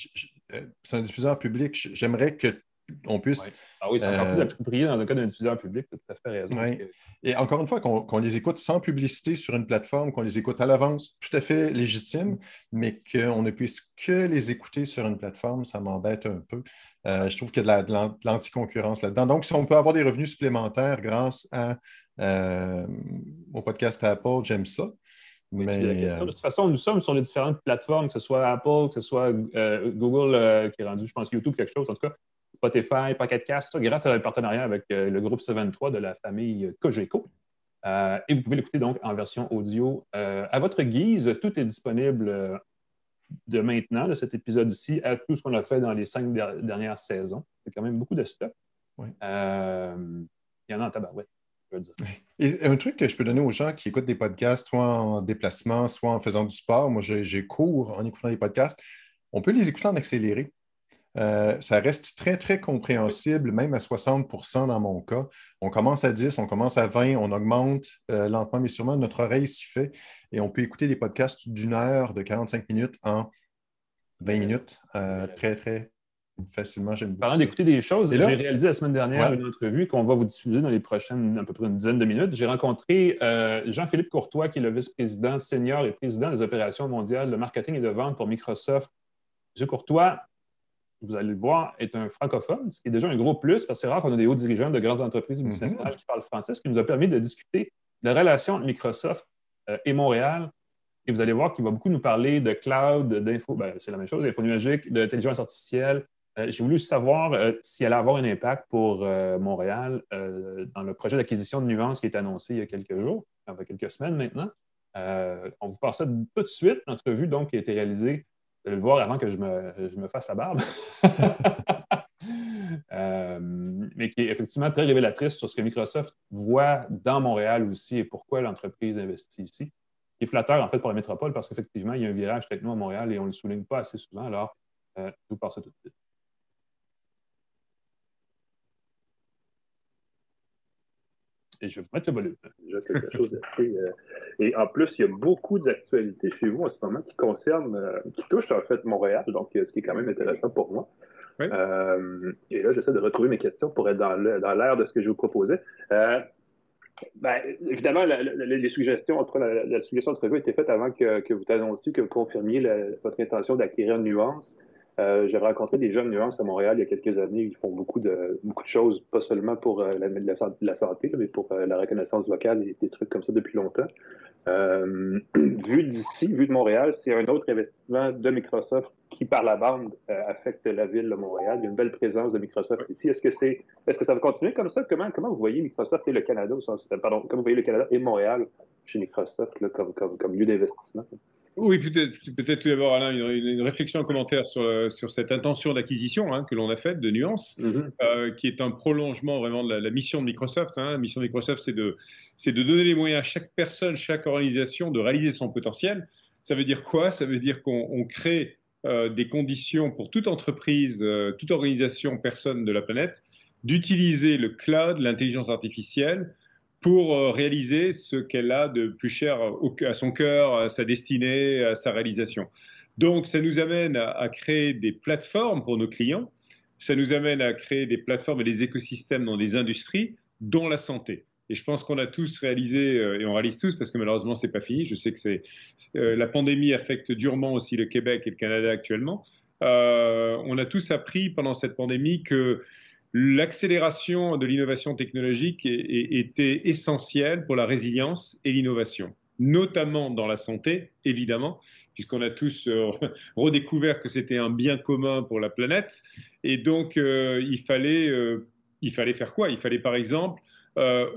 Speaker 2: C'est un diffuseur public. J'aimerais que on puisse.
Speaker 1: Ah oui, c'est encore plus euh, approprié dans le cas d'un diffuseur public, tu as tout à fait raison.
Speaker 2: Et encore une fois, qu'on les écoute sans publicité sur une plateforme, qu'on les écoute à l'avance, tout à fait légitime, mais qu'on ne puisse que les écouter sur une plateforme, ça m'embête un peu. Euh, je trouve qu'il y a de l'anticoncurrence là-dedans. Donc, si on peut avoir des revenus supplémentaires grâce à, euh, au podcast Apple, j'aime ça.
Speaker 1: mais, de toute façon, nous sommes sur les différentes plateformes, que ce soit Apple, que ce soit Google qui est rendu, je pense, YouTube, quelque chose. En tout cas, Spotify, Pocket Cast, tout ça, grâce à un partenariat avec euh, le groupe 73 de la famille Cogeco. Euh, et vous pouvez l'écouter donc en version audio euh, à votre guise. Tout est disponible de maintenant, de cet épisode-ci, à tout ce qu'on a fait dans les cinq dernières saisons. C'est quand même beaucoup de stock. il y en a en tabarouette. Je veux dire.
Speaker 2: Et un truc que je peux donner aux gens qui écoutent des podcasts, soit en déplacement, soit en faisant du sport, moi j'ai cours en écoutant des podcasts, on peut les écouter en accéléré. Euh, ça reste très, très compréhensible, même à 60% dans mon cas. On commence à 10, on commence à 20, on augmente euh, lentement, mais sûrement notre oreille s'y fait et on peut écouter des podcasts d'une heure, de 45 minutes en 20 minutes. Euh, très, très facilement. J'aime
Speaker 1: Parlant d'écouter des choses, j'ai réalisé la semaine dernière une entrevue qu'on va vous diffuser dans les prochaines, à peu près une dizaine de minutes. J'ai rencontré Jean-Philippe Courtois, qui est le vice-président senior et président des opérations mondiales de marketing et de vente pour Microsoft. Monsieur Courtois, vous allez le voir, est un francophone, ce qui est déjà un gros plus, parce que c'est rare qu'on ait des hauts dirigeants de grandes entreprises mhm. multinationales qui parlent français, ce qui nous a permis de discuter de la relation entre Microsoft euh, et Montréal. Et vous allez voir qu'il va beaucoup nous parler de cloud, d'info, ben, c'est la même chose, d'info numérique, d'intelligence artificielle. Euh, j'ai voulu savoir euh, si elle allait avoir un impact pour Montréal dans le projet d'acquisition de Nuance qui est annoncé il y a quelques jours, il y a quelques semaines maintenant. on vous passe ça tout de suite, l'entrevue donc qui a été réalisée allez le voir avant que je me, fasse la barbe. (laughs) Euh, mais qui est effectivement très révélatrice sur ce que Microsoft voit dans Montréal aussi et pourquoi l'entreprise investit ici. Qui est flatteur, en fait, pour la métropole parce qu'effectivement, il y a un virage techno à Montréal et on ne le souligne pas assez souvent. Alors, euh, je vous passe ça tout de suite. Et je vais vous mettre le volume. (laughs)
Speaker 4: quelque chose euh, Et en plus, il y a beaucoup d'actualités chez vous en ce moment qui concernent, euh, qui touchent en fait Montréal, donc euh, ce qui est quand même intéressant pour moi. et là, j'essaie de retrouver mes questions pour être dans l'air de ce que je vous proposais. Ben, évidemment, les suggestions entre la, suggestion d'entrevue a été faite avant que, vous annonciez que vous confirmiez votre intention d'acquérir une nuance. Euh, j'ai rencontré des jeunes nuances à Montréal il y a quelques années. Ils font beaucoup de, beaucoup de choses, pas seulement pour euh, la, santé, mais pour euh, la reconnaissance vocale et des trucs comme ça depuis longtemps. (clears throat) vu d'ici, vu de Montréal, c'est un autre investissement de Microsoft qui, par la bande, affecte la ville de Montréal. Il y a une belle présence de Microsoft ici. Est-ce que c'est, est-ce que ça va continuer comme ça? Comment, comment vous voyez Microsoft et le Canada, pardon, comment vous voyez le Canada et Montréal chez Microsoft comme lieu d'investissement?
Speaker 5: Oui, peut-être peut tout d'abord, Alain, une, réflexion, un commentaire sur, sur cette intention d'acquisition hein, que l'on a faite de Nuance, mm-hmm. euh, qui est un prolongement vraiment de la, mission de Microsoft. Hein. La mission de Microsoft, c'est de, de donner les moyens à chaque personne, chaque organisation de réaliser son potentiel. Ça veut dire quoi? Ça veut dire qu'on crée euh, des conditions pour toute entreprise, euh, toute organisation, personne de la planète, d'utiliser le cloud, l'intelligence artificielle, pour euh, réaliser ce qu'elle a de plus cher à son cœur, à sa destinée, à sa réalisation. Donc, ça nous amène à, créer des plateformes pour nos clients, ça nous amène à créer des plateformes et des écosystèmes dans des industries, dont la santé. Et je pense qu'on a tous réalisé, et on réalise tous, parce que malheureusement, c'est pas fini. Je sais que c'est la pandémie affecte durement aussi le Québec et le Canada actuellement. on a tous appris pendant cette pandémie que l'accélération de l'innovation technologique était essentielle pour la résilience et l'innovation, notamment dans la santé, évidemment, puisqu'on a tous euh, (laughs) redécouvert que c'était un bien commun pour la planète. Et donc, euh, il, fallait, euh, il fallait faire quoi? Il fallait, par exemple,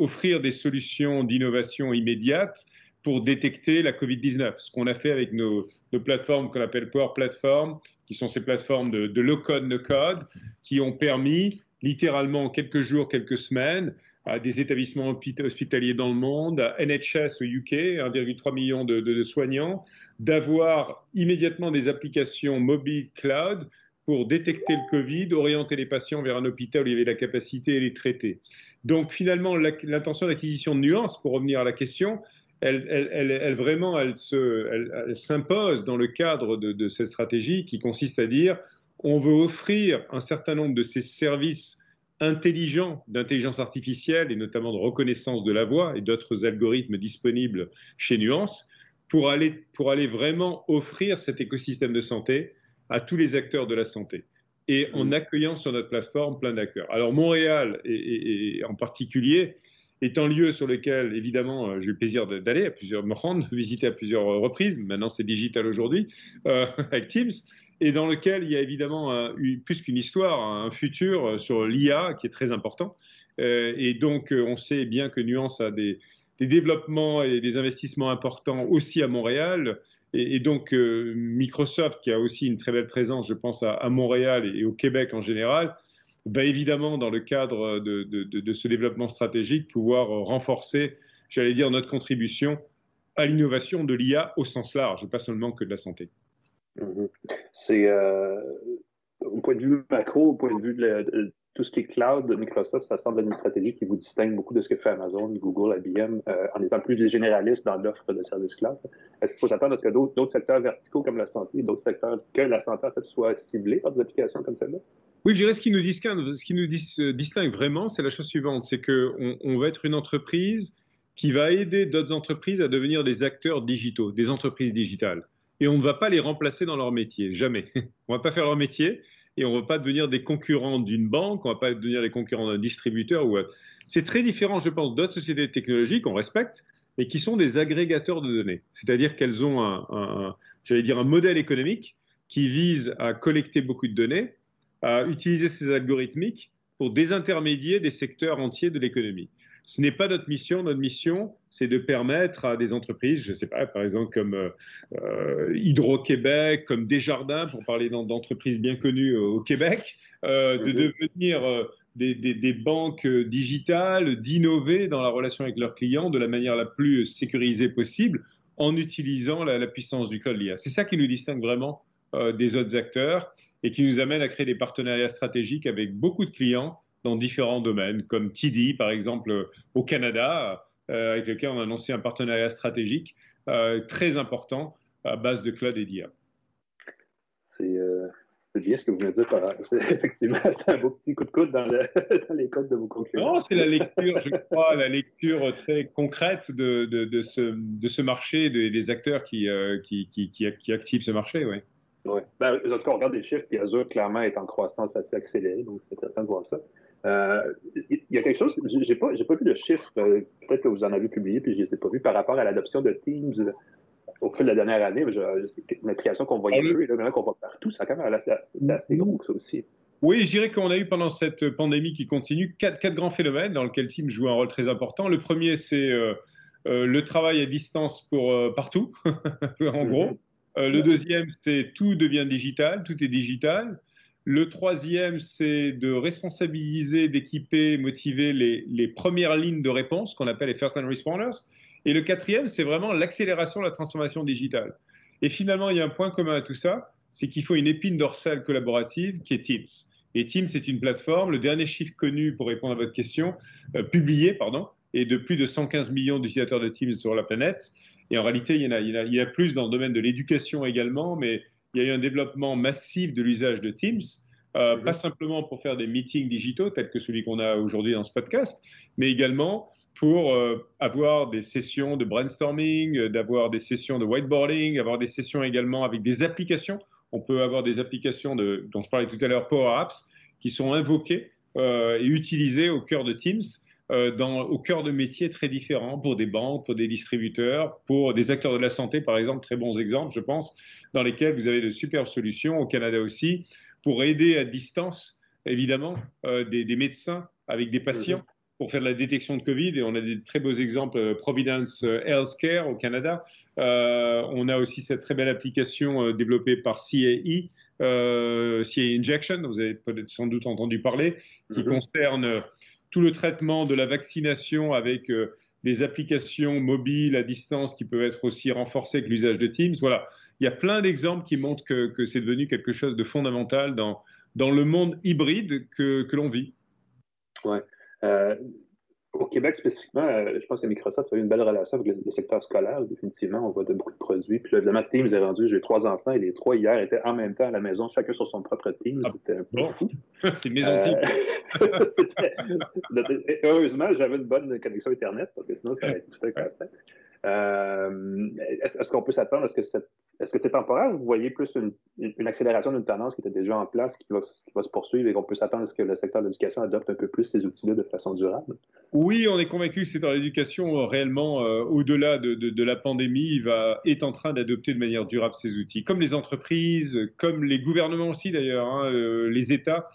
Speaker 5: offrir des solutions d'innovation immédiate pour détecter la Covid-19, ce qu'on a fait avec nos, plateformes qu'on appelle Power Platform, qui sont ces plateformes de, de low-code, no-code, qui ont permis littéralement quelques jours, quelques semaines, à des établissements hospitaliers dans le monde, à NHS au UK, 1,3 million de, soignants, d'avoir immédiatement des applications mobiles cloud pour détecter le Covid, orienter les patients vers un hôpital où il y avait la capacité et les traiter. Donc finalement, l'intention d'acquisition de nuances, pour revenir à la question, elle, vraiment, elle s'impose dans le cadre de cette stratégie qui consiste à dire on veut offrir un certain nombre de ces services intelligents d'intelligence artificielle et notamment de reconnaissance de la voix et d'autres algorithmes disponibles chez Nuance pour aller, pour aller vraiment offrir cet écosystème de santé à tous les acteurs de la santé et en accueillant sur notre plateforme plein d'acteurs. Alors Montréal et, en particulier est un lieu sur lequel évidemment euh, j'ai eu le plaisir d'aller à plusieurs, me rendre, (laughs) visiter à plusieurs reprises. Maintenant c'est digital aujourd'hui euh, (laughs) avec Teams et dans lequel il y a évidemment plus qu'une histoire, un futur euh, sur l'IA qui est très important. Euh, et donc, euh, on sait bien que Nuance a des, développements et des investissements importants aussi à Montréal. Et, donc, Microsoft, qui a aussi une très belle présence, je pense, à, Montréal et, au Québec en général, va évidemment, dans le cadre de, de ce développement stratégique, pouvoir renforcer, j'allais dire, notre contribution à l'innovation de l'IA au sens large, pas seulement que de la santé.
Speaker 4: Mhm. C'est euh, au point de vue macro, au point de vue de, tout ce qui est cloud, Microsoft, ça semble être une stratégie qui vous distingue beaucoup de ce que fait Amazon, Google, IBM, euh, en étant plus des généralistes dans l'offre de services cloud. Est-ce qu'il faut s'attendre à ce que d'autres secteurs verticaux comme la santé, d'autres secteurs que la santé en fait soient ciblés par des applications comme celle-là?
Speaker 5: Oui, je dirais ce qui nous distingue, ce qui nous distingue vraiment, c'est la chose suivante, c'est qu'on on va être une entreprise qui va aider d'autres entreprises à devenir des acteurs digitaux, des entreprises digitales et on ne va pas les remplacer dans leur métier, jamais. (laughs) on ne va pas faire leur métier et on ne va pas devenir des concurrents d'une banque, on ne va pas devenir des concurrents d'un distributeur. Ou... C'est très différent, je pense, d'autres sociétés technologiques, on respecte, mais qui sont des agrégateurs de données. C'est-à-dire qu'elles ont un, j'allais dire, un modèle économique qui vise à collecter beaucoup de données, à utiliser ces algorithmiques pour désintermédier des secteurs entiers de l'économie. Ce n'est pas notre mission. Notre mission, c'est de permettre à des entreprises, je ne sais pas, par exemple comme euh, Hydro-Québec, comme Desjardins, pour parler d'entreprises bien connues au Québec, euh, de mhm. devenir euh, des, banques digitales, d'innover dans la relation avec leurs clients de la manière la plus sécurisée possible en utilisant la, puissance du cloud l'IA. C'est ça qui nous distingue vraiment des autres acteurs et qui nous amène à créer des partenariats stratégiques avec beaucoup de clients dans différents domaines, comme TD, par exemple, au Canada, euh, avec lequel on a annoncé un partenariat stratégique euh, très important à base de cloud et d'IA.
Speaker 4: C'est euh, ce que vous venez de dire. Par... (laughs) Effectivement, c'est un beau petit coup de coude (laughs) dans, les codes de vos concurrents.
Speaker 5: Non, c'est la lecture, je crois, la lecture très concrète de, de, de, ce, de ce, marché, des acteurs qui, qui, qui, qui, activent ce marché, oui.
Speaker 4: Oui. Ben, en tout cas, on regarde les chiffres, puis Azure, clairement, est en croissance assez accélérée, donc c'est intéressant de voir ça. Euh, il y a quelque chose, j'ai pas, j'ai pas vu de chiffres, euh, peut-être que vous en avez publié, puis je les ai pas vus par rapport à l'adoption de Teams au fil de la dernière année. C'est une application qu'on voyait peu et là, qu'on voit partout, ça quand même c'est assez gros, ça aussi.
Speaker 5: Oui, je dirais qu'on a eu pendant cette pandémie qui continue quatre, quatre, grands phénomènes dans lesquels Teams joue un rôle très important. Le premier, c'est euh, le travail à distance pour partout, (laughs) en gros. Mm-hmm. le deuxième, c'est tout devient digital, tout est digital. Le troisième, c'est de responsabiliser, d'équiper, motiver les, premières lignes de réponse qu'on appelle les first line responders. Et le quatrième, c'est vraiment l'accélération de la transformation digitale. Et finalement, il y a un point commun à tout ça, c'est qu'il faut une épine dorsale collaborative qui est Teams. Et Teams, c'est une plateforme. Le dernier chiffre connu pour répondre à votre question, euh, publié, pardon, est de plus de 115 millions d'utilisateurs de Teams sur la planète. Et en réalité, il y, en a, il, y a, il y a plus dans le domaine de l'éducation également, mais il y a eu un développement massif de l'usage de Teams, euh, mhm. pas simplement pour faire des meetings digitaux tels que celui qu'on a aujourd'hui dans ce podcast, mais également pour avoir des sessions de brainstorming, d'avoir des sessions de whiteboarding, avoir des sessions également avec des applications. On peut avoir des applications de, dont je parlais tout à l'heure, Power Apps, qui sont invoquées et utilisées au cœur de Teams. Dans, au cœur de métiers très différents pour des banques, pour des distributeurs, pour des acteurs de la santé, par exemple, très bons exemples, je pense, dans lesquels vous avez de superbes solutions, au Canada aussi, pour aider à distance, évidemment, des, des, médecins avec des patients pour faire de la détection de Covid. Et on a des très beaux exemples, euh, Providence euh, Healthcare au Canada. Euh, on a aussi cette très belle application développée par CAE, CAE Injection, vous avez peut-être sans doute entendu parler, qui mm-hmm. concerne tout le traitement de la vaccination avec des applications mobiles à distance qui peuvent être aussi renforcées avec l'usage de Teams. Voilà, il y a plein d'exemples qui montrent que, que c'est devenu quelque chose de fondamental dans, dans le monde hybride que, que l'on vit.
Speaker 4: Ouais. Euh, au Québec spécifiquement, euh, je pense que Microsoft a eu une belle relation avec le, secteur scolaire, définitivement. On voit de beaucoup de produits. Puis le Teams est rendu, j'ai trois enfants et les trois hier étaient en même temps à la maison, chacun sur son propre Teams. Ah, C'était un peu fou. (laughs)
Speaker 5: C'est maison euh, (laughs)
Speaker 4: Heureusement, j'avais une bonne connexion Internet parce que sinon, ça aurait été tout à fait euh, Est-ce qu'on peut s'attendre à ce que cette est-ce que c'est temporaire? Ou vous voyez plus une, accélération d'une tendance qui était déjà en place, qui va, se poursuivre et qu'on peut s'attendre à ce que le secteur de l'éducation adopte un peu plus ces outils-là de façon durable?
Speaker 5: Oui, on est convaincu que secteur de l'éducation, euh, réellement, euh, au-delà de, la pandémie, va, est en train d'adopter de manière durable ces outils, comme les entreprises, comme les gouvernements aussi d'ailleurs, hein, euh, les États,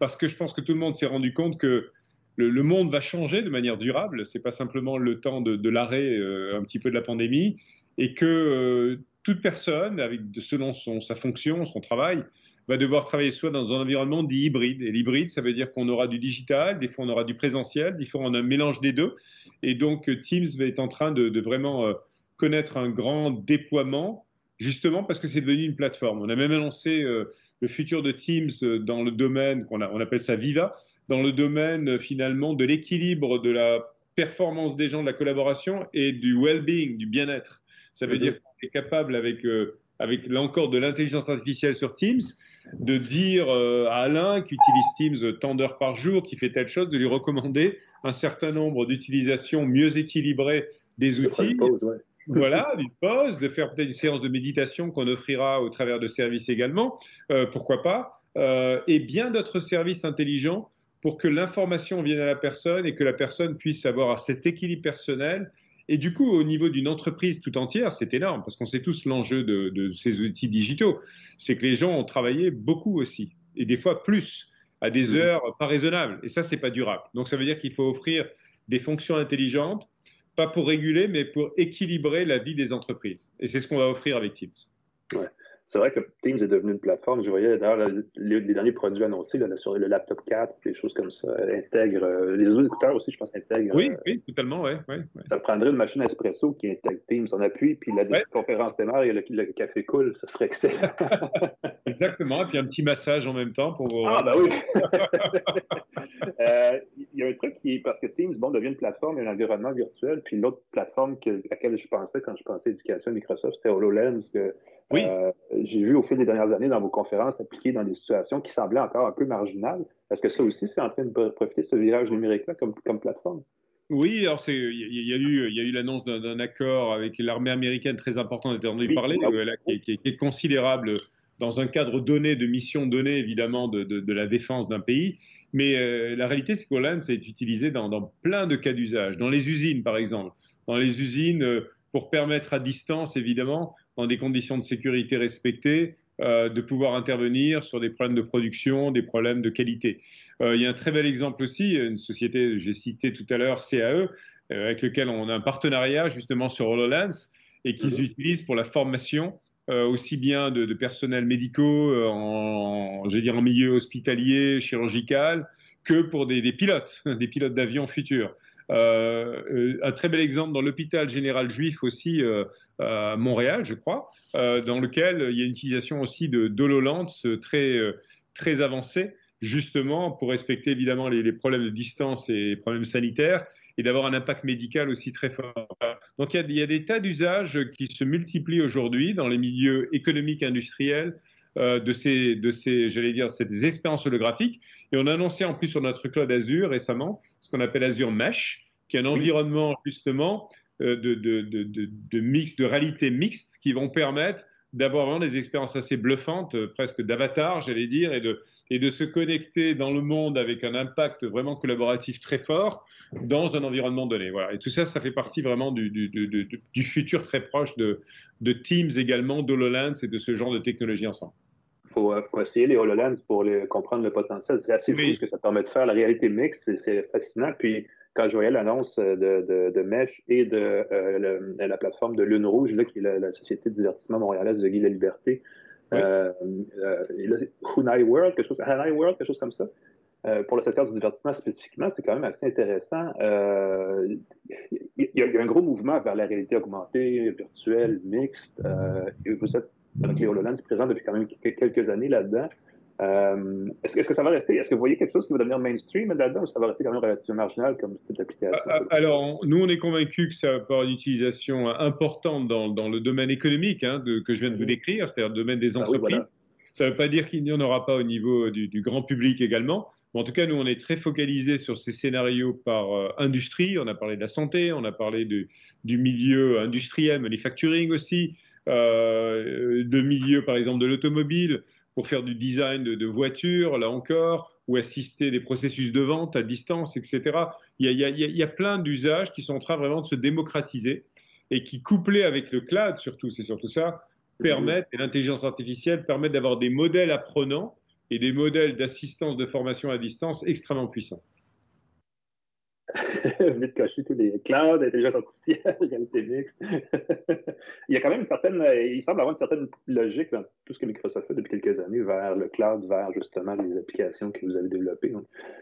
Speaker 5: parce que je pense que tout le monde s'est rendu compte que le, monde va changer de manière durable. C'est pas simplement le temps de, l'arrêt un petit peu de la pandémie, et que toute personne, avec, selon son, sa fonction, son travail, va devoir travailler soit dans un environnement dit hybride. Et l'hybride, ça veut dire qu'on aura du digital, des fois on aura du présentiel, des fois on a un mélange des deux. Et donc Teams va être en train de, vraiment euh, connaître un grand déploiement, justement parce que c'est devenu une plateforme. On a même annoncé euh, le futur de Teams euh, dans le domaine qu'on on appelle ça Viva, dans le domaine finalement de l'équilibre de la performance des gens, de la collaboration et du well-being, du bien-être. Ça veut dire qu'on est capable, avec, euh, avec là encore de l'intelligence artificielle sur Teams, de dire euh, à Alain qui utilise Teams tant d'heures par jour, qui fait telle chose, de lui recommander un certain nombre d'utilisations mieux équilibrées des outils. (laughs) Voilà, une pause, de faire peut-être une séance de méditation qu'on offrira au travers de services également, euh, pourquoi pas, et bien d'autres services intelligents pour que l'information vienne à la personne et que la personne puisse avoir cet équilibre personnel et du coup, au niveau d'une entreprise tout entière, c'est énorme, parce qu'on sait tous l'enjeu de, ces outils digitaux. C'est que les gens ont travaillé beaucoup aussi, et des fois plus, à des mmh. heures pas raisonnables. Et ça, c'est pas durable. Donc, ça veut dire qu'il faut offrir des fonctions intelligentes, pas pour réguler, mais pour équilibrer la vie des entreprises. Et c'est ce qu'on va offrir avec Teams.
Speaker 4: Ouais c'est vrai que Teams est devenu une plateforme. Je voyais d'ailleurs les, derniers produits annoncés là, sur le laptop 4, des choses comme ça, intègre. Euh, les autres écouteurs aussi, je pense, intègrent.
Speaker 5: Oui, euh, oui, totalement, oui. Ouais,
Speaker 4: Ça prendrait une machine espresso qui intègre Teams. On appuie, puis la conférence démarre et le, le, café coule. Ça serait excellent. (laughs)
Speaker 5: Exactement. Et puis un petit massage en même temps pour vous.
Speaker 4: Ah, ben oui. (laughs) (laughs) Euh, il y a un truc qui est parce que Teams, bon, devient une plateforme et un environnement virtuel. Puis l'autre plateforme que, à laquelle je pensais quand je pensais éducation Microsoft, c'était HoloLens. Que, oui. Euh, j'ai vu au fil des dernières années dans vos conférences appliquées dans des situations qui semblaient encore un peu marginales. Est-ce que ça aussi, c'est en train de profiter de ce virage numérique-là comme, comme plateforme?
Speaker 5: Oui, alors il y, a eu, il y a eu l'annonce d'un accord avec l'armée américaine très important, on a entendu parler, euh, qui, est considérable dans un cadre donné, de mission donnée évidemment de, de, la défense d'un pays. Mais euh, la réalité, c'est qu'Holland, c'est utilisé dans, dans, plein de cas d'usage. Dans les usines, par exemple. Dans les usines, pour permettre à distance, évidemment, dans des conditions de sécurité respectées, euh, de pouvoir intervenir sur des problèmes de production, des problèmes de qualité. Euh, il y a un très bel exemple aussi, une société, j'ai cité tout à l'heure, CAE, euh, avec lequel on a un partenariat justement sur HoloLens et qu'ils mhm. utilisent pour la formation aussi bien de, personnels médicaux, en, dire en milieu hospitalier, chirurgical, que pour des, des pilotes, (laughs) des pilotes d'avion futurs. Euh, euh, un très bel exemple dans l'hôpital général juif aussi euh, à Montréal, je crois, dans lequel il y a une utilisation aussi de d'HoloLens très très avancée justement pour respecter évidemment les, problèmes de distance et les problèmes sanitaires et d'avoir un impact médical aussi très fort. Donc il y a des tas d'usages qui se multiplient aujourd'hui dans les milieux économiques industriels euh, de ces, de ces j'allais dire, ces expériences holographiques. Et on a annoncé en plus sur notre cloud Azure récemment ce qu'on appelle Azure Mesh, qui est un environnement justement de, de, de, de, mix, de réalité mixte qui vont permettre d'avoir vraiment des expériences assez bluffantes, euh, presque d'avatar, j'allais dire, et de, et de se connecter dans le monde avec un impact vraiment collaboratif très fort dans un environnement donné. Voilà. Et tout ça, ça fait partie vraiment du, du, du, du futur très proche de, de Teams également, d'HoloLens et de ce genre de technologie ensemble.
Speaker 4: Il faut, euh, faut, essayer les HoloLens pour les, comprendre le potentiel. C'est assez fou ce que ça permet de faire. La réalité mixte, c'est fascinant. Puis quand je voyais l'annonce de, de, Mesh et de euh, la plateforme de Lune Rouge, là, qui est la, société de divertissement montréalaise de Guy La Liberté, euh, euh, Hunai World, quelque chose, World, quelque chose comme ça. pour le secteur du divertissement spécifiquement, c'est quand même assez intéressant. Il y, a un gros mouvement vers la réalité augmentée, virtuelle, mixte. vous êtes, avec les HoloLens, présent depuis quand même quelques années là-dedans. Euh, est-ce, que ça va rester? Est-ce que vous voyez quelque chose qui va devenir mainstream là-dedans ou ça va rester quand même relativement marginal comme cette application?
Speaker 5: Ah, ah, alors, nous, on est convaincus que ça va avoir une utilisation importante dans, le domaine économique hein, que je viens de vous décrire, c'est-à-dire le domaine des ah entreprises. Ça ne veut pas dire qu'il n'y en aura pas au niveau du, grand public également. en tout cas, nous, on est très focalisés sur ces scénarios par euh, industrie. On a parlé de la santé, on a parlé du milieu industriel, manufacturing aussi, euh, de milieu, par exemple, de l'automobile pour faire du design de, voitures, là encore, ou assister des processus de vente à distance, etc. Il y a, plein d'usages qui sont en train vraiment de se démocratiser et qui, couplés avec le cloud, surtout, c'est surtout ça, permettent, et l'intelligence artificielle permet d'avoir des modèles apprenants et des modèles d'assistance de formation à distance extrêmement puissants. (laughs)
Speaker 4: de cocher tous les clouds, intelligence artificielle, réalité mixte. il y a quand même une certaine, il semble avoir une certaine logique dans tout ce que Microsoft fait depuis quelques années vers le cloud, vers justement les applications que vous avez développées.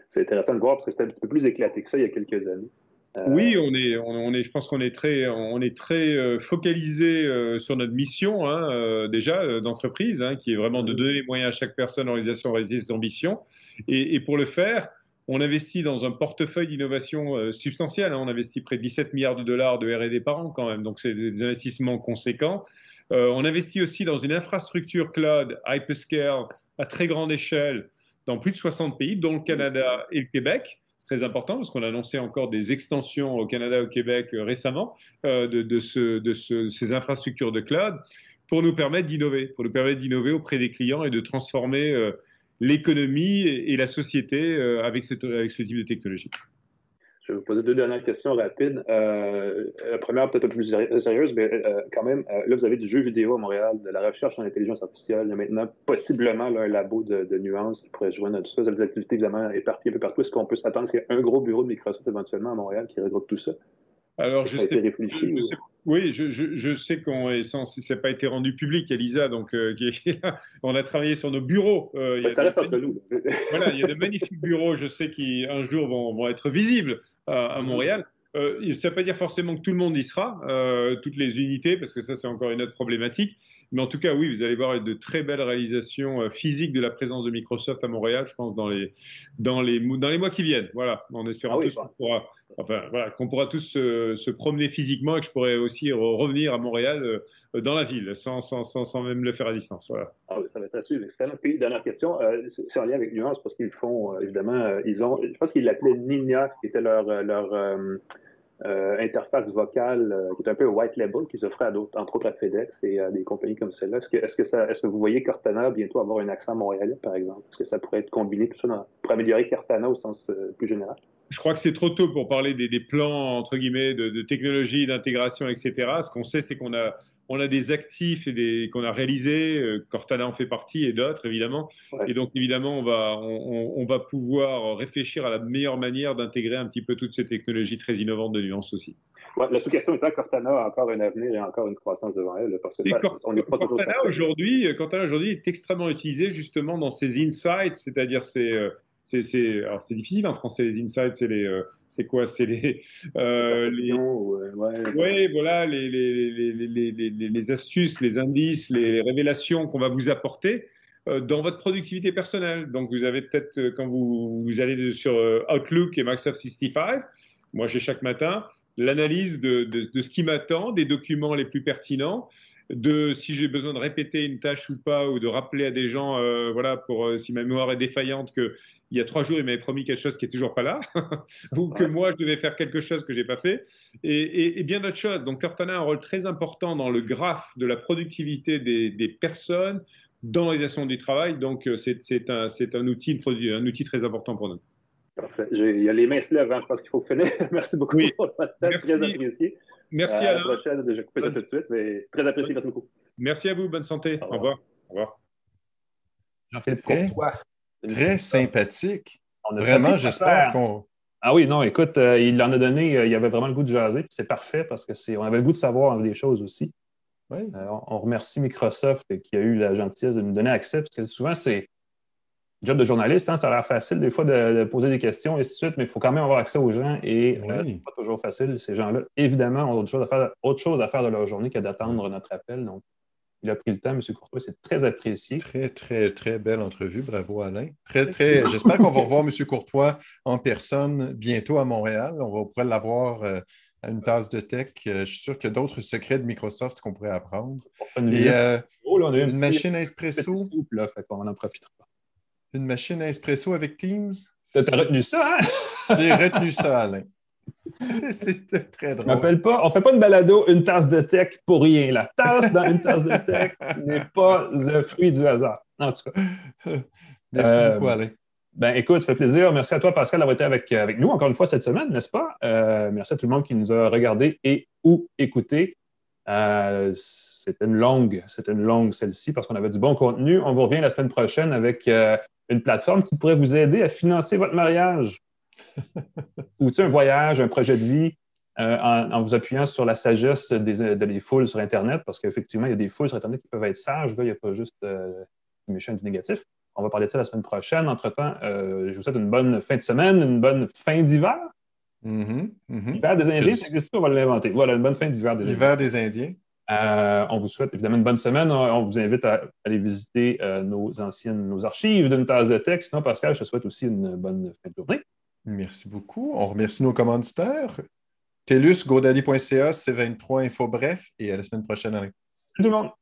Speaker 4: C'est intéressant de voir parce que c'était un petit peu plus éclaté que ça il y a quelques années.
Speaker 5: Euh, oui, on est, on, est, je pense qu'on est très, on est très euh, focalisé euh, sur notre mission hein, déjà d'entreprise, hein, qui est vraiment de mm-hmm. donner les moyens à chaque personne, organisation, réaliser ses ambitions. Et, et pour le faire, on investit dans un portefeuille d'innovation euh, substantiel. Hein. On investit près de 17 milliards de dollars de R&D par an quand même, donc c'est des investissements conséquents. Euh, on investit aussi dans une infrastructure cloud hyperscale à très grande échelle dans plus de 60 pays, dont le Canada et le Québec. C'est très important parce qu'on a annoncé encore des extensions au Canada et au Québec euh, récemment de, ces infrastructures de cloud pour nous permettre d'innover, pour nous permettre d'innover auprès des clients et de transformer l'économie et, la société euh, avec, ce, ce type de technologie.
Speaker 4: Je vais vous poser deux dernières questions rapides. Euh, la première, peut-être un peu plus sérieuse, mais euh, quand même, là, vous avez du jeu vidéo à Montréal, de la recherche en intelligence artificielle. Il y a maintenant possiblement un labo de, de nuances qui pourrait joindre à tout ça. Vous avez des activités évidemment éparpillées un peu partout. Est-ce qu'on peut s'attendre qu'il y ait un gros bureau de Microsoft éventuellement à Montréal qui regroupe tout ça?
Speaker 5: Alors, je sais, oui, je, je, sais qu'on est sans, ça n'a pas été rendu public, Elisa, donc euh, on a travaillé sur nos bureaux.
Speaker 4: Euh, il ça reste entre nous.
Speaker 5: voilà, il y a de magnifiques bureaux, je sais qui un jour vont, vont être visibles à, Montréal. Euh, ça ne veut pas dire forcément que tout le monde y sera, toutes les unités, parce que ça c'est encore une autre problématique. Mais en tout cas, oui, vous allez voir de très belles réalisations euh, physiques de la présence de Microsoft à Montréal, je pense, dans les, dans les, dans les mois qui viennent. Voilà, en espérant ah tous qu'on pourra, enfin, voilà, qu'on pourra tous se promener physiquement et que je pourrai aussi revenir à Montréal euh, dans la ville, sans, sans, sans, sans, même le faire à distance. Voilà.
Speaker 4: Ah oui, ça va être suivre. Excellent. Puis, dernière question, euh, c'est en lien avec Nuance, parce qu'ils font, évidemment, ils ont, je pense qu'ils l'appelaient Nina, qui était leur, leur interface vocale euh, qui est un peu white label qui s'offrait à d'autres, entre autres à FedEx et à des compagnies comme celle-là. Est-ce que, vous voyez Cortana bientôt avoir un accent montréalais, par exemple? Est-ce que ça pourrait être combiné tout ça pour améliorer Cortana au sens euh, plus général?
Speaker 5: Je crois que c'est trop tôt pour parler des, plans, entre guillemets, de technologie, d'intégration, etc. Ce qu'on sait, c'est qu'on a on a des actifs et des qu'on a réalisés. Euh, Cortana en fait partie et d'autres évidemment. Et donc évidemment, on va on, va pouvoir réfléchir à la meilleure manière d'intégrer un petit peu toutes ces technologies très innovantes de nuance aussi.
Speaker 4: la sous-question étant Cortana a encore un avenir et encore une croissance devant elle parce que
Speaker 5: Cortana aujourd'hui, Cortana aujourd'hui est extrêmement utilisé justement dans ces insights, c'est-à-dire ces euh, c'est alors c'est difficile en français les insights c'est les euh, c'est quoi c'est les
Speaker 4: euh,
Speaker 5: les
Speaker 4: ouais,
Speaker 5: voilà les les, les, les, les, astuces les indices les révélations qu'on va vous apporter euh, dans votre productivité personnelle. Donc vous avez peut-être euh, quand vous, vous allez sur Outlook et Microsoft 65 moi j'ai chaque matin l'analyse de, de, de, ce qui m'attend des documents les plus pertinents de si j'ai besoin de répéter une tâche ou pas, ou de rappeler à des gens, euh, voilà, pour euh, si ma mémoire est défaillante, qu'il y a trois jours, il m'avait promis quelque chose qui est toujours pas là, (laughs) ou que moi, je devais faire quelque chose que j'ai pas fait, et, bien d'autres choses. Donc, Cortana a un rôle très important dans le graphe de la productivité des, des personnes dans l'organisation du travail. Donc, euh, c'est un, un, outil, un outil très important pour nous.
Speaker 4: Parfait. Il y a les mains se lèvent, hein. je pense qu'il faut finir. (laughs) Merci beaucoup pour votre temps, très apprécié.
Speaker 5: Merci à,
Speaker 4: la prochaine. Je ça tout de suite, mais très apprécié. Merci beaucoup.
Speaker 5: Merci à vous. Bonne santé. Au revoir. Au revoir.
Speaker 1: Jean-Philippe.
Speaker 2: Très sympathique. Vraiment, j'espère qu'on.
Speaker 1: Ah oui, non, écoute, euh, il en a donné, euh, il avait vraiment le goût de jaser, c'est parfait parce que c'est, on avait le goût de savoir des choses aussi. Oui. Euh, on remercie Microsoft qui a eu la gentillesse de nous donner accès, parce que souvent, c'est job de journaliste, hein, ça a l'air facile des fois de, poser des questions et ainsi de suite, mais il faut quand même avoir accès aux gens et euh, ce n'est pas toujours facile. Ces gens-là, évidemment, ont autre chose à faire, autre chose à faire de leur journée que d'attendre notre appel. Donc, il a pris le temps, M. Courtois, c'est très apprécié.
Speaker 2: Très, très, très belle entrevue. Bravo, Alain. Très, très. J'espère qu'on va revoir M. Courtois en personne bientôt à Montréal. On va pouvoir l'avoir euh, à une tasse de tech. Euh, je suis sûr qu'il y a d'autres secrets de Microsoft qu'on pourrait apprendre.
Speaker 1: Une, Et, oh, on a
Speaker 2: une, machine espresso.
Speaker 1: on en profitera
Speaker 2: une machine à espresso avec Teams?
Speaker 1: Tu as retenu ça, hein? (laughs)
Speaker 2: J'ai retenu ça, Alain. (laughs) C'est très drôle.
Speaker 1: M'appelle pas, on fait pas une balado, une tasse de tech pour rien. La tasse dans une tasse de tech (laughs) n'est pas un fruit du hasard. En tout cas.
Speaker 2: Merci euh, beaucoup, Alain.
Speaker 1: Ben, écoute, ça fait plaisir. Merci à toi, Pascal, d'avoir été avec, avec nous encore une fois cette semaine, n'est-ce pas? Euh, merci à tout le monde qui nous a regardé et ou écouté. Euh, c'était une longue, c'était une longue celle-ci parce qu'on avait du bon contenu. On vous revient la semaine prochaine avec euh, une plateforme qui pourrait vous aider à financer votre mariage (laughs) ou un voyage, un projet de vie. Euh, en, vous appuyant sur la sagesse des, des foules sur Internet, parce qu'effectivement, il y a des foules sur Internet qui peuvent être sages. il n'y a pas juste du méchant et du négatif. On va parler de ça la semaine prochaine. Entre-temps, je vous souhaite une bonne fin de semaine, une bonne fin d'hiver.
Speaker 2: Mm-hmm, mm-hmm.
Speaker 1: Hiver des Indiens, c'est on va l'inventer. Voilà, une bonne fin d'hiver des
Speaker 2: Indiens. Hiver des Indiens.
Speaker 1: Euh, on vous souhaite évidemment une bonne semaine. On vous invite à aller visiter euh, nos anciennes, nos archives d'une tasse de texte. Sinon, Pascal, je te souhaite aussi une bonne fin de journée.
Speaker 2: Merci beaucoup. On remercie nos commanditaires. TELUS, godaddy.ca, C23 Info Bref, et à la semaine prochaine.
Speaker 1: Salut tout le monde.